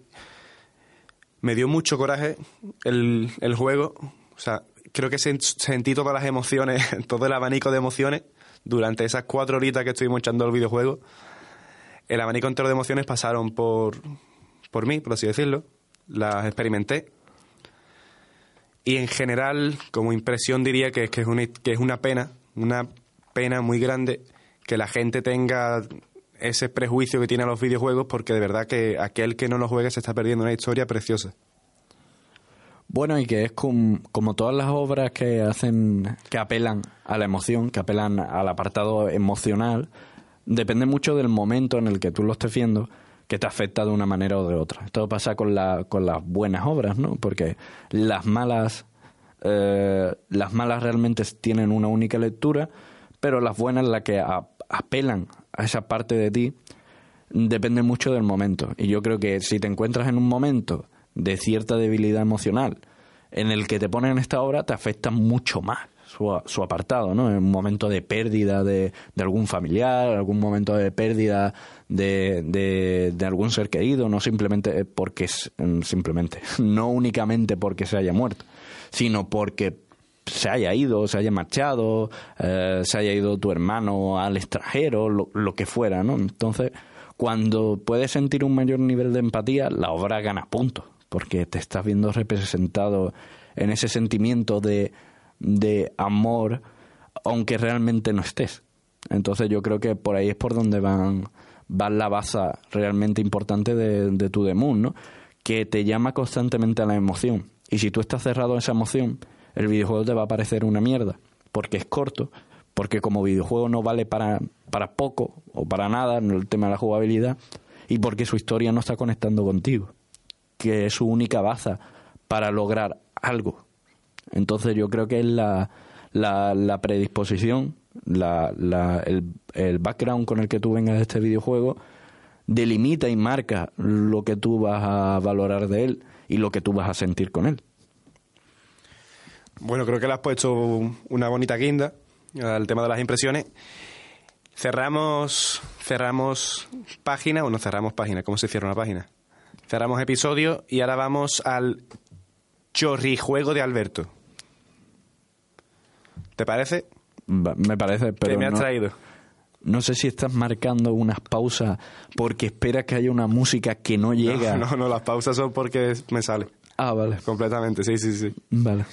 me dio mucho coraje el, el juego. O sea, creo que sen- sentí todas las emociones, todo el abanico de emociones durante esas cuatro horitas que estuvimos echando el videojuego. El abanico entero de emociones pasaron por, por mí, por así decirlo. Las experimenté. Y en general, como impresión, diría que, que, es una, que es una pena, una pena muy grande que la gente tenga ese prejuicio que tiene a los videojuegos, porque de verdad que aquel que no lo juegue se está perdiendo una historia preciosa. Bueno, y que es com- como todas las obras que hacen, que apelan a la emoción, que apelan al apartado emocional, depende mucho del momento en el que tú lo estés viendo, que te afecta de una manera o de otra. Esto pasa con, la, con las buenas obras, ¿no? Porque las malas, eh, las malas realmente tienen una única lectura, pero las buenas, las que apelan a esa parte de ti, depende mucho del momento. Y yo creo que si te encuentras en un momento de cierta debilidad emocional en el que te ponen esta obra, te afecta mucho más. su, apartado, ¿no? En un momento de pérdida de, de algún familiar, algún momento de pérdida de, de, de algún ser querido, no simplemente porque simplemente, no únicamente porque se haya muerto, sino porque se haya ido, se haya marchado, eh, se haya ido tu hermano al extranjero, lo, lo que fuera, ¿no? Entonces, cuando puedes sentir un mayor nivel de empatía, la obra gana puntos, porque te estás viendo representado en ese sentimiento de, de amor, aunque realmente no estés. Entonces yo creo que por ahí es por donde van, van la baza realmente importante de, de tu The Moon, ¿no? Que te llama constantemente a la emoción. Y si tú estás cerrado a esa emoción, el videojuego te va a parecer una mierda, porque es corto, porque como videojuego no vale para, para poco o para nada en el tema de la jugabilidad, y porque su historia no está conectando contigo, que es su única baza para lograr algo. Entonces yo creo que es la, la, la predisposición, la, la- el, el background con el que tú vengas de este videojuego, delimita y marca lo que tú vas a valorar de él y lo que tú vas a sentir con él. Bueno, creo que le has puesto una bonita guinda al tema de las impresiones. Cerramos, cerramos página o no cerramos página, ¿cómo se cierra una página? Cerramos episodio y ahora vamos al chorrijuego de Alberto. ¿Te parece? Me parece, pero ¿Qué me has no, traído? no sé si estás marcando unas pausas porque esperas que haya una música que no llega. No, no, no, las pausas son porque me sale. Ah, vale, Completamente, sí, sí, sí. vale.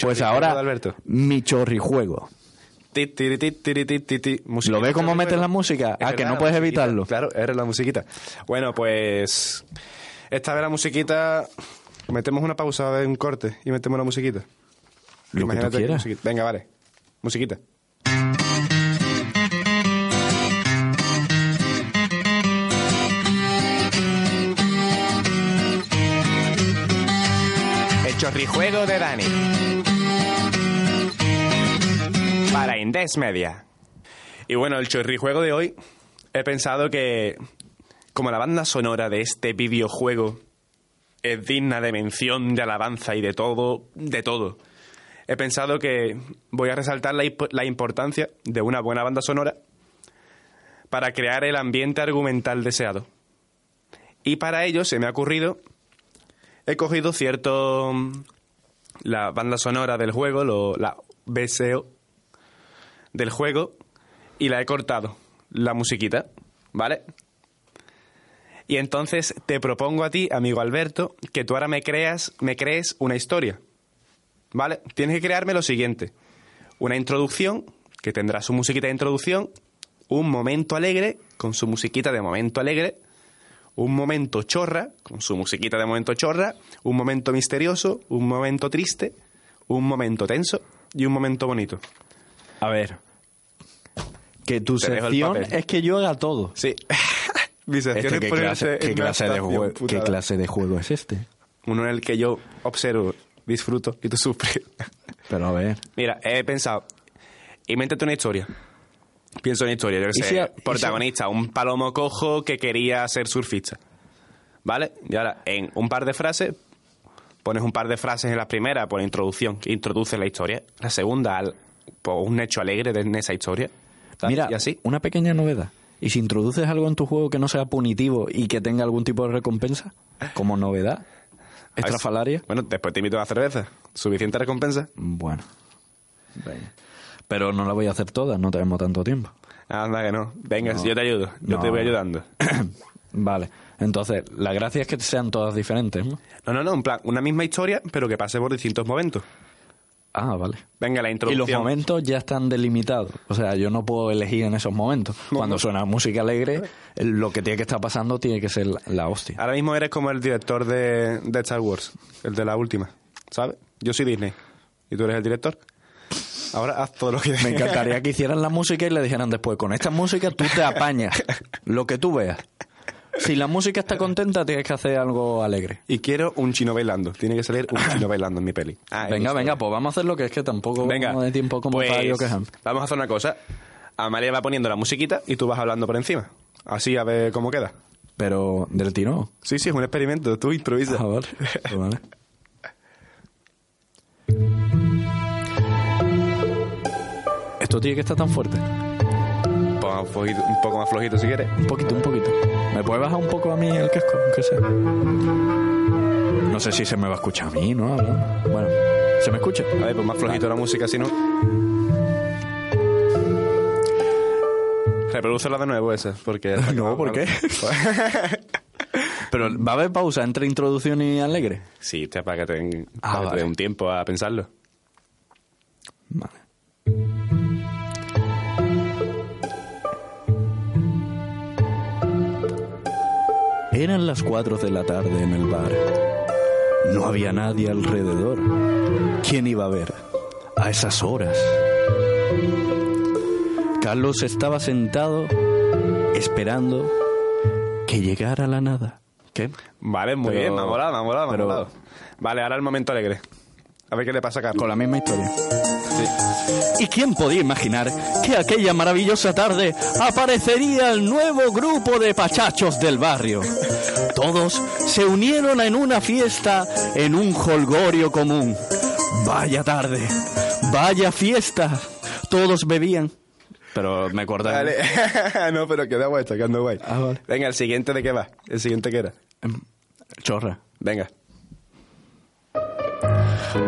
Pues ahora, Alberto. mi chorrijuego. Ti, ti, ¿Lo ves cómo metes la música? Es Ah, que no puedes evitarlo. Claro, eres la musiquita. Bueno, pues esta vez la musiquita... Metemos una pausa, un corte y metemos la musiquita. Lo que tú musiquita- Venga, vale. Musiquita. El chorrijuego de Dani. Para Indes Media. Y bueno, el chorrijuego de hoy, he pensado que como la banda sonora de este videojuego es digna de mención, de alabanza y de todo, de todo. He pensado que voy a resaltar la, la importancia de una buena banda sonora para crear el ambiente argumental deseado. Y para ello se me ha ocurrido, he cogido cierto la banda sonora del juego, lo- la BSO del juego, y la he cortado, la musiquita, ¿vale? Y entonces te propongo a ti, amigo Alberto, que tú ahora me creas, me crees una historia. ¿Vale? Tienes que crearme lo siguiente. Una introducción, que tendrá su musiquita de introducción, un momento alegre, con su musiquita de momento alegre, un momento chorra, con su musiquita de momento chorra, un momento misterioso, un momento triste, un momento tenso y un momento bonito. A ver. Que tu sección es que yo haga todo. Sí. Mi sección es ¿qué, clase, qué clase de ¿Qué clase juego es este? Uno en el que yo observo, disfruto y tú sufres. Pero a ver. Mira, he pensado, invéntate una historia. Pienso en una historia, yo que ¿Y sé, si a- protagonista, un palomo cojo que quería ser surfista. ¿Vale? Y ahora, en un par de frases, pones un par de frases en la primera por introducción, que introduce la historia. La segunda, al- por un hecho alegre de en esa historia. ¿sabes? Mira, y así. una pequeña novedad. ¿Y si introduces algo en tu juego que no sea punitivo y que tenga algún tipo de recompensa? Como novedad. Estrafalaria. Bueno, después te invito a una cerveza. ¿Suficiente recompensa? Bueno. Venga. Pero no la voy a hacer toda, no tenemos tanto tiempo. Anda que no. Venga, No. yo te ayudo. Yo No. te voy ayudando. Vale. Entonces, la gracia es que sean todas diferentes, ¿no? No, no, no, en plan, una misma historia, pero que pase por distintos momentos. Ah, vale. Venga, la Y introducción. los momentos ya están delimitados. O sea, yo no puedo elegir en esos momentos. Cuando suena música alegre, el- lo que tiene que estar pasando tiene que ser la, la hostia. Ahora mismo eres como el director de, de Star Wars, el de la última, ¿sabes? Yo soy Disney y tú eres el director. Ahora haz todo lo que Me encantaría que hicieran la música y le dijeran después, con esta música tú te apañas, lo que tú veas. Si la música está contenta, tienes que hacer algo alegre. Y quiero un chino bailando. Tiene que salir un chino bailando en mi peli. Ah, venga, venga, pues vamos a hacer lo que es que tampoco Venga. de tiempo como pues, para yo. Vamos a hacer una cosa. Amalia va poniendo la musiquita y tú vas hablando por encima. Así a ver cómo queda. Pero del tirón. Sí, sí, es un experimento. Tú improvisa. Ah, vale. Pues vale. Esto tiene que estar tan fuerte. Un poco, más flojito, un poco más flojito si quieres. Un poquito, un poquito. ¿Me puede bajar un poco a mí el casco? Aunque sea. No sé si se me va a escuchar a mí, ¿no? Bueno, ¿se me escucha? A ver, pues más flojito la música, si no. Reproducela de nuevo esa, porque... No, ¿por qué? Pero va a haber pausa entre introducción y alegre. Sí, para que te, Ah, para que te un tiempo a pensarlo. Vale. Eran las 4 de la tarde en el bar. No había nadie alrededor. ¿Quién iba a ver a esas horas? Carlos estaba sentado esperando que llegara la nada. ¿Qué? Vale, muy Pero- bien, me ha molado, me ha molado, me ha pero-. Vale, ahora el momento alegre. A ver qué le pasa a Carlos. Con la misma historia. ¿Y quién podía imaginar que aquella maravillosa tarde aparecería el nuevo grupo de pachachos del barrio? Todos se unieron en una fiesta en un holgorio común. Vaya tarde, vaya fiesta. Todos bebían. Pero me. Vale. no, pero queda guay, está quedando guay. Ah, vale. Venga, el siguiente de qué va. El siguiente que era. Chorra. Venga.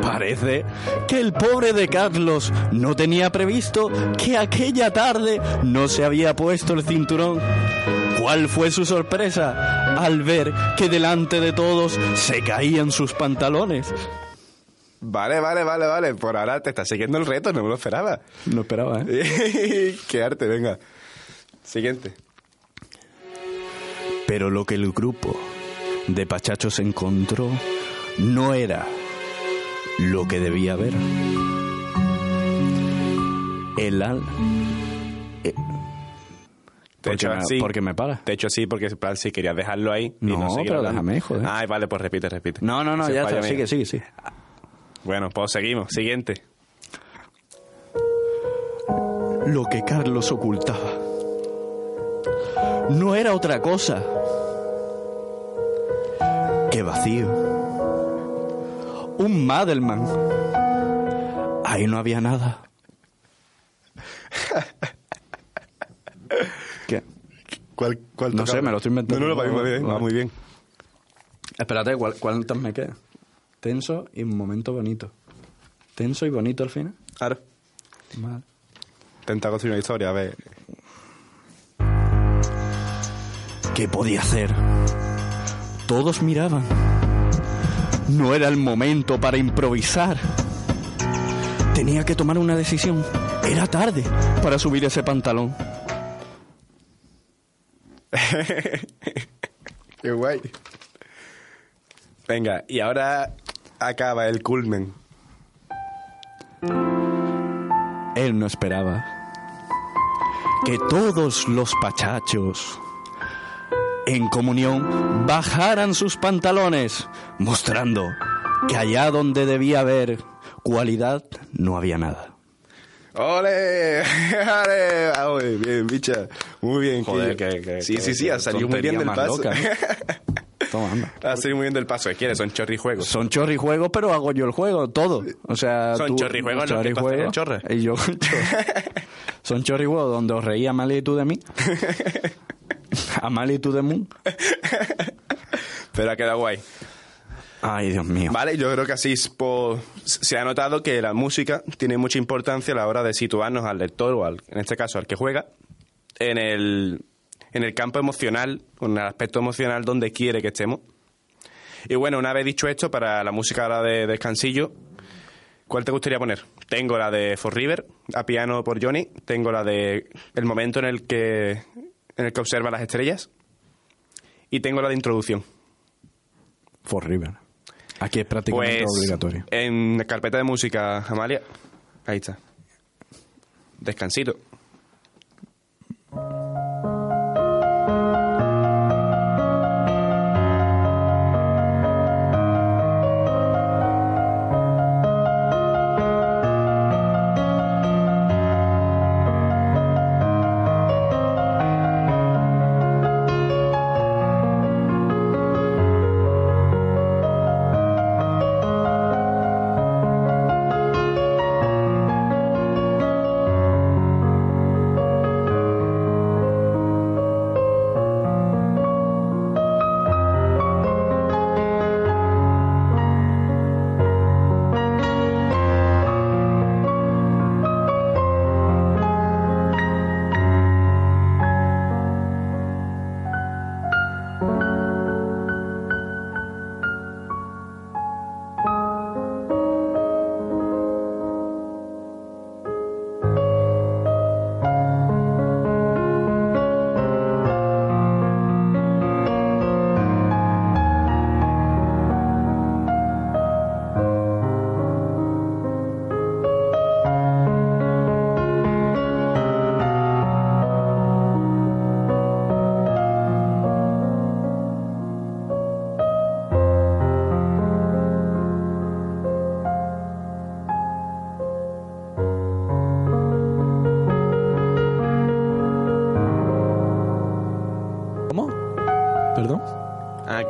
Parece que el pobre de Carlos no tenía previsto que aquella tarde no se había puesto el cinturón. ¿Cuál fue su sorpresa al ver que delante de todos se caían sus pantalones? Vale, vale, vale, vale. Por ahora te está siguiendo el reto, no me lo esperaba. No esperaba, ¿eh? qué arte, venga. Siguiente. Pero lo que el grupo de pachachos encontró no era lo que debía haber. El al... eh, Te ¿Por hecho así. por qué me para? Te he hecho así porque plan, si querías dejarlo ahí. y No, no pero déjame, joder. Ay, vale, pues repite, repite. No, no, no, Se ya está. Sigue, sigue, sigue. Bueno, pues seguimos. Siguiente. Lo que Carlos ocultaba no era otra cosa que vacío. Un Madelman. Ahí no había nada. ¿Qué? ¿Cuál, cuál No sé, me lo estoy inventando. No, no, va muy bien, va muy bien. Espérate, ¿cuál- ¿cuántas me quedan? Tenso y un momento bonito. Tenso y bonito al final. Claro. Vale. Intenta construir una historia, a ver. ¿Qué podía hacer? Todos miraban. No era el momento para improvisar. Tenía que tomar una decisión. Era tarde para subir ese pantalón. Qué guay. Venga, y ahora acaba el culmen. Él no esperaba que todos los pachachos en comunión bajaran sus pantalones, mostrando que allá donde debía haber cualidad no había nada. ¡Ole! ¡Ale! Ah, bien, bicha. Muy bien. Joder, que- que- Sí, que- sí, sí, ha salido muy bien del paso. loca, Toma, anda. ha salido muy bien del paso. ¿Qué quieres? Son chorrijuegos. Son chorrijuegos, pero hago yo el juego, todo. O sea, Son tú- chorrijuegos los que tú haces chorra. Y yo con chorra. Son chorrijuegos donde os reía Amalia y tú de mí. Y tú de mí. Pero ha quedado guay. Ay, Dios mío. Vale, yo creo que así es, pues, se ha notado que la música tiene mucha importancia a la hora de situarnos al lector o al, en este caso al que juega en el, en el campo emocional, en el aspecto emocional donde quiere que estemos. Y bueno, una vez dicho esto, para la música ahora de descansillo, ¿cuál te gustaría poner? Tengo la de For River, a piano por Johnny, tengo la de el momento en el que en el que observa las estrellas y tengo la de introducción. For River. Aquí es prácticamente Pues obligatorio. en la carpeta de música, Amalia, ahí está. Descansito.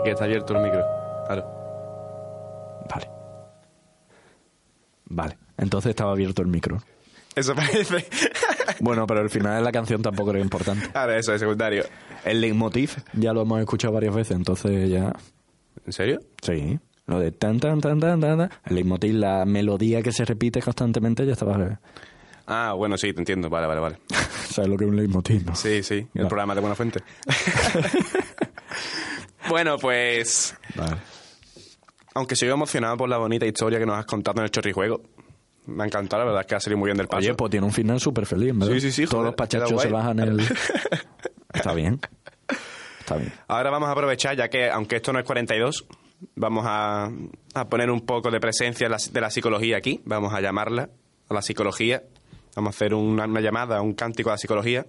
Que está abierto el micro. Claro. Vale. Vale. Entonces estaba abierto el micro. Eso parece. Bueno, pero el final de la canción tampoco era importante. Ahora, eso es secundario. El leitmotiv ya lo hemos escuchado varias veces, entonces ya... ¿En serio? Sí. Lo de tan, tan, tan, tan, tan, tan. El leitmotiv, la melodía que se repite constantemente, ya estaba... Ah, bueno, sí, te entiendo. Vale, vale, vale. ¿Sabes lo que es un leitmotiv, no? Sí, sí. El Vale. programa de Buena Fuente. bueno, pues. Vale. Aunque sigo emocionado por la bonita historia que nos has contado en el chorrijuego. Me ha encantado, la verdad es que ha salido muy bien del paso. Oye, pues tiene un final súper feliz, ¿verdad? Sí, sí, sí, Todos los pachachos se bajan el... Está bien. Está bien. Ahora vamos a aprovechar, ya que aunque esto no es 42, vamos a, a poner un poco de presencia de la, de la psicología aquí. Vamos a llamarla a la psicología. Vamos a hacer una, una llamada, un cántico a la psicología.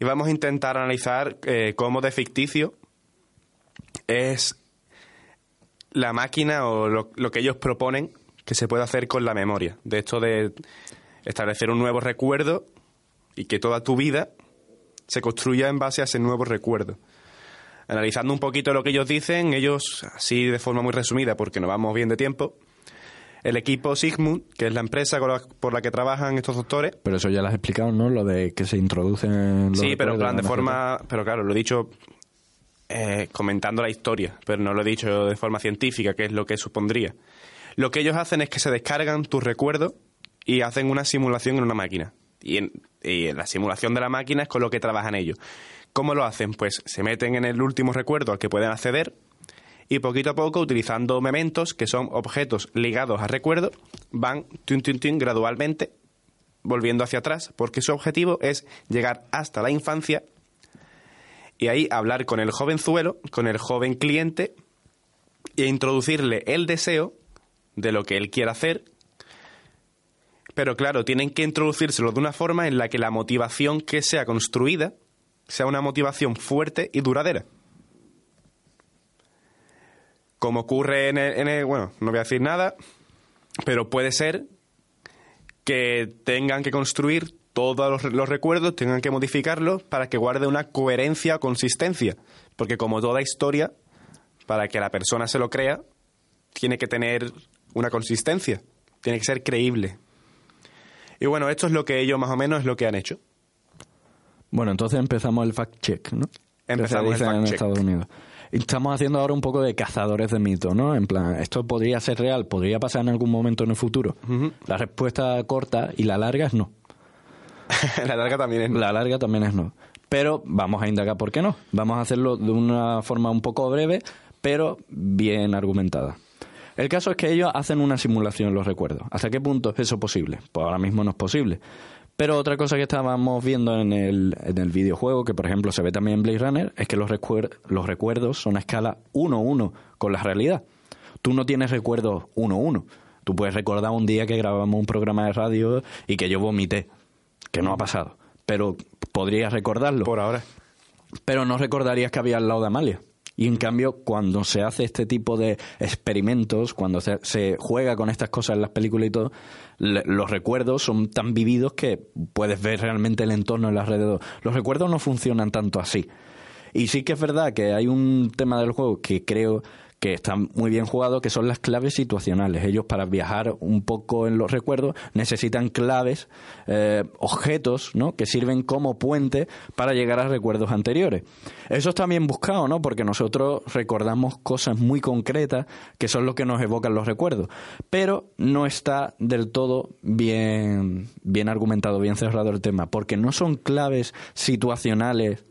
Y vamos a intentar analizar eh, cómo de ficticio es la máquina o lo, lo que ellos proponen que se puede hacer con la memoria. De esto de establecer un nuevo recuerdo y que toda tu vida se construya en base a ese nuevo recuerdo. Analizando un poquito lo que ellos dicen, ellos, así de forma muy resumida, porque nos vamos bien de tiempo, el equipo Sigmund, que es la empresa con la- por la que trabajan estos doctores, Pero eso ya lo has explicado, ¿no? Lo de que se introducen los sí, pero en plan de forma, pero claro, lo he dicho eh, comentando la historia, pero no lo he dicho de forma científica, que es lo que supondría. Lo que ellos hacen es que se descargan tus recuerdos y hacen una simulación en una máquina. Y en, la simulación de la máquina es con lo que trabajan ellos. ¿Cómo lo hacen? Pues se meten en el último recuerdo al que pueden acceder y poquito a poco, utilizando mementos, que son objetos ligados a recuerdos, van tun, gradualmente volviendo hacia atrás, porque su objetivo es llegar hasta la infancia y ahí hablar con el jovenzuelo, con el joven cliente, e introducirle el deseo de lo que él quiere hacer. Pero claro, tienen que introducírselo de una forma en la que la motivación que sea construida sea una motivación fuerte y duradera. Como ocurre en el, en el- bueno, no voy a decir nada, pero puede ser que tengan que construir todos los, los recuerdos, tengan que modificarlos para que guarde una coherencia o consistencia. Porque como toda historia, para que la persona se lo crea, tiene que tener una consistencia, tiene que ser creíble. Y bueno, esto es lo que ellos más o menos es lo que han hecho. Bueno, entonces empezamos el fact check, ¿no? Empezamos el. Estados Unidos. Estamos haciendo ahora un poco de cazadores de mitos, ¿no? En plan, esto podría ser real, podría pasar en algún momento en el futuro. La respuesta corta y la larga es no. la larga también es... La larga también es no. Pero vamos a indagar por qué no. Vamos a hacerlo de una forma un poco breve, pero bien argumentada. El caso es que ellos hacen una simulación en los recuerdos. ¿Hasta qué punto es eso posible? Pues ahora mismo no es posible. Pero otra cosa que estábamos viendo en el, en el videojuego, que por ejemplo se ve también en Blade Runner, es que los, recuer- los recuerdos son a escala 1-1 con la realidad. Tú no tienes recuerdos 1-1. Tú puedes recordar un día que grabamos un programa de radio y que yo vomité, que no ha pasado. Pero podrías recordarlo Por ahora. pero no recordarías que había al lado de Amalia. Y en cambio, cuando se hace este tipo de experimentos, cuando se, se juega con estas cosas en las películas y todo, le- los recuerdos son tan vividos que puedes ver realmente el entorno en alrededor. Los recuerdos no funcionan tanto así. Y sí que es verdad que hay un tema del juego que creo que está muy bien jugado, que son las claves situacionales. Ellos para viajar un poco en los recuerdos necesitan claves, eh, objetos, ¿no? Que sirven como puente para llegar a recuerdos anteriores. Eso está bien buscado, ¿no? Porque nosotros recordamos cosas muy concretas que son lo que nos evocan los recuerdos. Pero no está del todo bien, bien argumentado, bien cerrado el tema, porque no son claves situacionales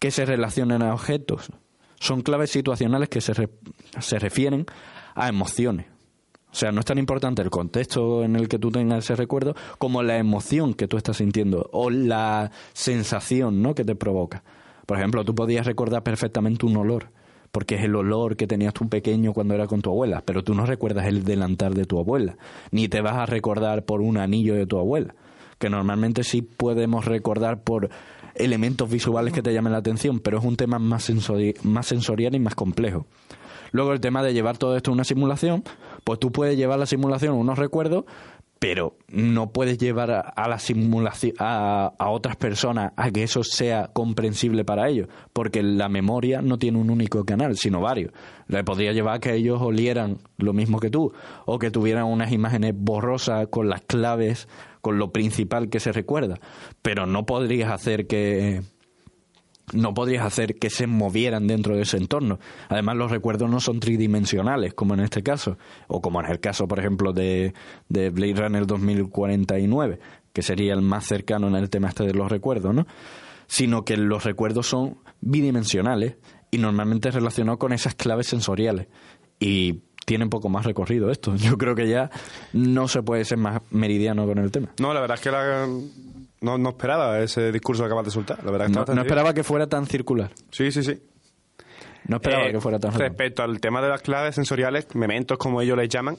que se relacionen a objetos. Son claves situacionales que se, re- se refieren a emociones. O sea, no es tan importante el contexto en el que tú tengas ese recuerdo como la emoción que tú estás sintiendo o la sensación ¿no? que te provoca. Por ejemplo, tú podías recordar perfectamente un olor, porque es el olor que tenías tú pequeño cuando era con tu abuela, pero tú no recuerdas el delantal de tu abuela, ni te vas a recordar por un anillo de tu abuela, que normalmente sí podemos recordar por elementos visuales que te llamen la atención, pero es un tema más, sensori- más sensorial y más complejo. Luego el tema de llevar todo esto a una simulación, pues tú puedes llevar la simulación unos recuerdos, pero no puedes llevar a, a la simulación a, a otras personas a que eso sea comprensible para ellos, porque la memoria no tiene un único canal, sino varios. Le podría llevar a que ellos olieran lo mismo que tú, o que tuvieran unas imágenes borrosas con las claves, con lo principal que se recuerda, pero no podrías hacer que no podrías hacer que se movieran dentro de ese entorno. Además, los recuerdos no son tridimensionales, como en este caso, o como en el caso, por ejemplo, de, de Blade Runner 2049, que sería el más cercano en el tema este de los recuerdos, ¿no? Sino que los recuerdos son bidimensionales y normalmente relacionados con esas claves sensoriales. Y tiene un poco más recorrido esto. Yo creo que ya no se puede ser más meridiano con el tema. No, la verdad es que la- no, no esperaba ese discurso que acabas de soltar. La verdad No, no esperaba que fuera tan circular. Sí, sí, sí. No esperaba Eh, que fuera tan. Respecto al tema de las claves sensoriales, mementos como ellos les llaman,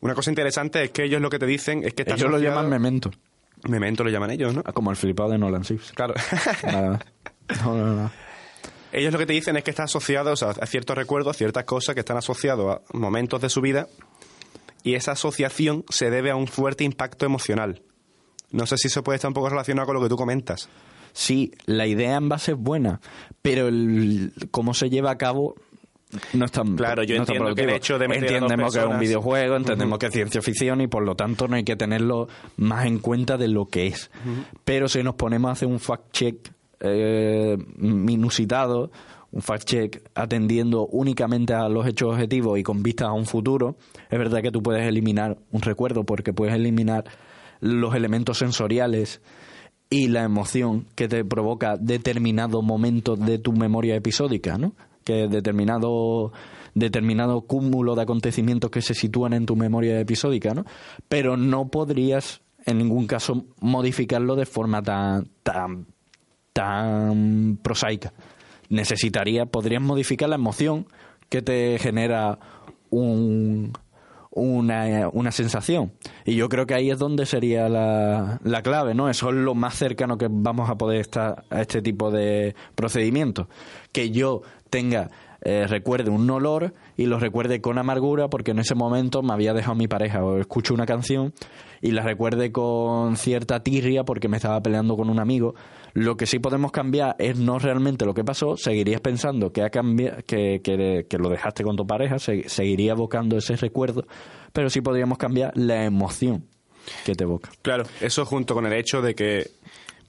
una cosa interesante es que ellos lo que te dicen es que está Ellos lo llaman memento. Memento lo llaman ellos, ¿no? Ah, Como el flipado de Nolan Six. Claro. Nada más. No, no, no. Ellos lo que te dicen es que está asociado o sea, a ciertos recuerdos, ciertas cosas que están asociados a momentos de su vida y esa asociación se debe a un fuerte impacto emocional. No sé si eso puede estar un poco relacionado con lo que tú comentas. Sí, la idea en base es buena, pero el, cómo se lleva a cabo no es tan Claro, yo no es tan entiendo que el hecho de a Entendemos que es un videojuego, entendemos que es ciencia ficción y por lo tanto no hay que tenerlo más en cuenta de lo que es. Pero si nos ponemos a hacer un fact-check eh, un fact-check atendiendo únicamente a los hechos objetivos y con vistas a un futuro, es verdad que tú puedes eliminar un recuerdo porque puedes eliminar los elementos sensoriales y la emoción que te provoca determinado momento de tu memoria episódica, ¿no? Que determinado determinado cúmulo de acontecimientos que se sitúan en tu memoria episódica, ¿no? Pero no podrías en ningún caso modificarlo de forma tan tan tan prosaica. Necesitaría, podrías modificar la emoción que te genera un, una, una sensación. Y yo creo que ahí es donde sería la, la clave, ¿no? Eso es lo más cercano que vamos a poder estar a este tipo de procedimientos. Que yo tenga, eh, recuerde un olor y lo recuerde con amargura porque en ese momento me había dejado mi pareja o escucho una canción y la recuerde con cierta tirria porque me estaba peleando con un amigo. Lo que sí podemos cambiar es no realmente lo que pasó, seguirías pensando que, ha cambiado, que, que, que lo dejaste con tu pareja, se- seguiría evocando ese recuerdo, pero sí podríamos cambiar la emoción que te evoca. Claro, eso junto con el hecho de que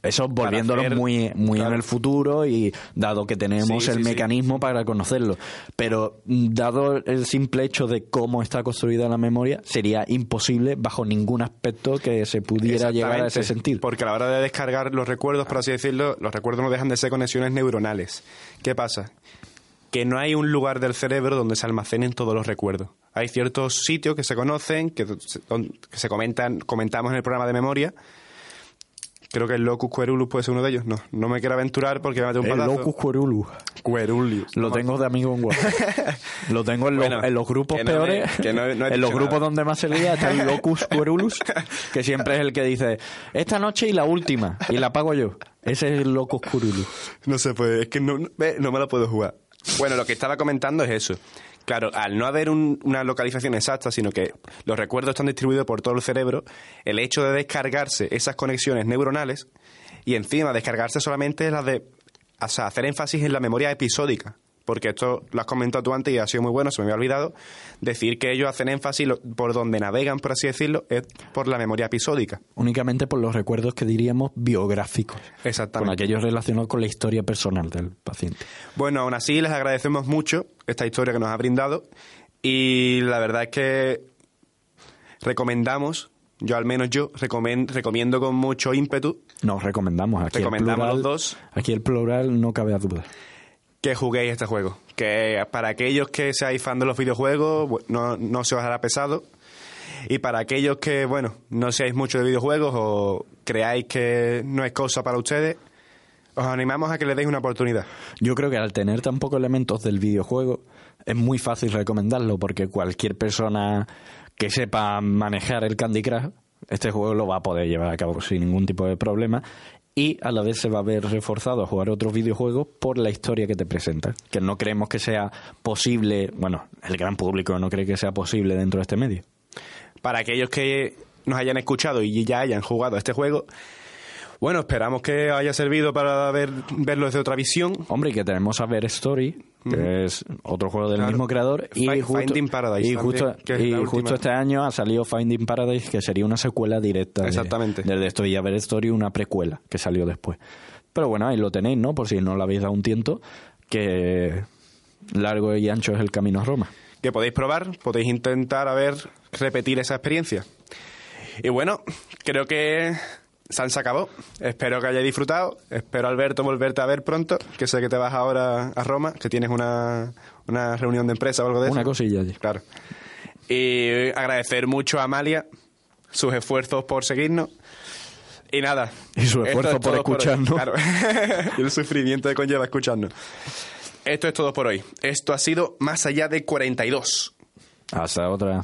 Eso volviéndolo hacer- muy, muy claro. en el futuro y dado que tenemos Sí, el sí, sí. mecanismo para conocerlo. Pero mm, dado el simple hecho de cómo está construida la memoria, sería imposible bajo ningún aspecto que se pudiera llegar a ese sentido. Porque a la hora de descargar los recuerdos, por así decirlo, los recuerdos no dejan de ser conexiones neuronales. ¿Qué pasa? Que no hay un lugar del cerebro donde se almacenen todos los recuerdos. Hay ciertos sitios que se conocen, que que se comentan, comentamos en el programa de memoria. Creo que el locus querulus puede ser uno de ellos. No, no me quiero aventurar porque me mete un El patazo. locus querulus. Querulius. Lo tengo de amigo en WhatsApp. Lo tengo en, los- Bueno, en los grupos que no me- peores. que no- no he en los grupos donde más se lía está el locus querulus, que siempre es el que dice esta noche y la última, y la pago yo. Ese es el locus querulus. No se puede, es que no, no, me lo puedo jugar. Bueno, lo que estaba comentando es eso. Claro, al no haber un- una localización exacta, sino que los recuerdos están distribuidos por todo el cerebro, el hecho de descargarse esas conexiones neuronales y encima descargarse solamente las de hacer énfasis en la memoria episódica. Porque esto lo has comentado tú antes y ha sido muy bueno, se me había olvidado. Decir que ellos hacen énfasis lo- por donde navegan, por así decirlo, es por la memoria episódica. Únicamente por los recuerdos que diríamos biográficos. Con Exactamente. aquellos relacionados con la historia personal del paciente. Bueno, aún así les agradecemos mucho esta historia que nos ha brindado y la verdad es que recomendamos, yo al menos yo recomiendo con mucho ímpetu Nos recomendamos. Aquí Recomendamos el plural, los dos. Aquí el plural no cabe a duda. Que juguéis este juego. Que para aquellos que seáis fan de los videojuegos no, no se os hará pesado. Y para aquellos que, bueno, no seáis mucho de videojuegos o creáis que no es cosa para ustedes, os animamos a que le deis una oportunidad. Yo creo que al tener tan pocos elementos del videojuego es muy fácil recomendarlo porque cualquier persona que sepa manejar el Candy Crush, este juego lo va a poder llevar a cabo sin ningún tipo de problema y a la vez se va a ver reforzado a jugar otros videojuegos por la historia que te presenta, que no creemos que sea posible, bueno, el gran público no cree que sea posible dentro de este medio. para aquellos que nos hayan escuchado y ya hayan jugado a este juego, bueno, esperamos que haya servido para ver, verlo desde otra visión. Hombre, y que tenemos a Ver Story, que es otro juego del Claro. mismo creador. Y Fi- justo, Finding Paradise Y, justo, y justo este año ha salido Finding Paradise, que sería una secuela directa. de- Exactamente. Del de esto y a Ver Story, una precuela que salió después. Pero bueno, ahí lo tenéis, ¿no? Por si no le habéis dado un tiento, que largo y ancho es el camino a Roma. que podéis probar, podéis intentar a ver repetir esa experiencia. Y bueno, creo que San se acabó. Espero que hayáis disfrutado. Espero, Alberto, volverte a ver pronto, que sé que te vas ahora a Roma, que tienes una, una reunión de empresa o algo de eso. Una cosilla allí. Claro. Y agradecer mucho a Amalia sus esfuerzos por seguirnos. Y nada. Y su esfuerzo es por escucharnos. Claro. y el sufrimiento que conlleva escucharnos. Esto es todo por hoy. Esto ha sido Más allá de 42. Hasta otra.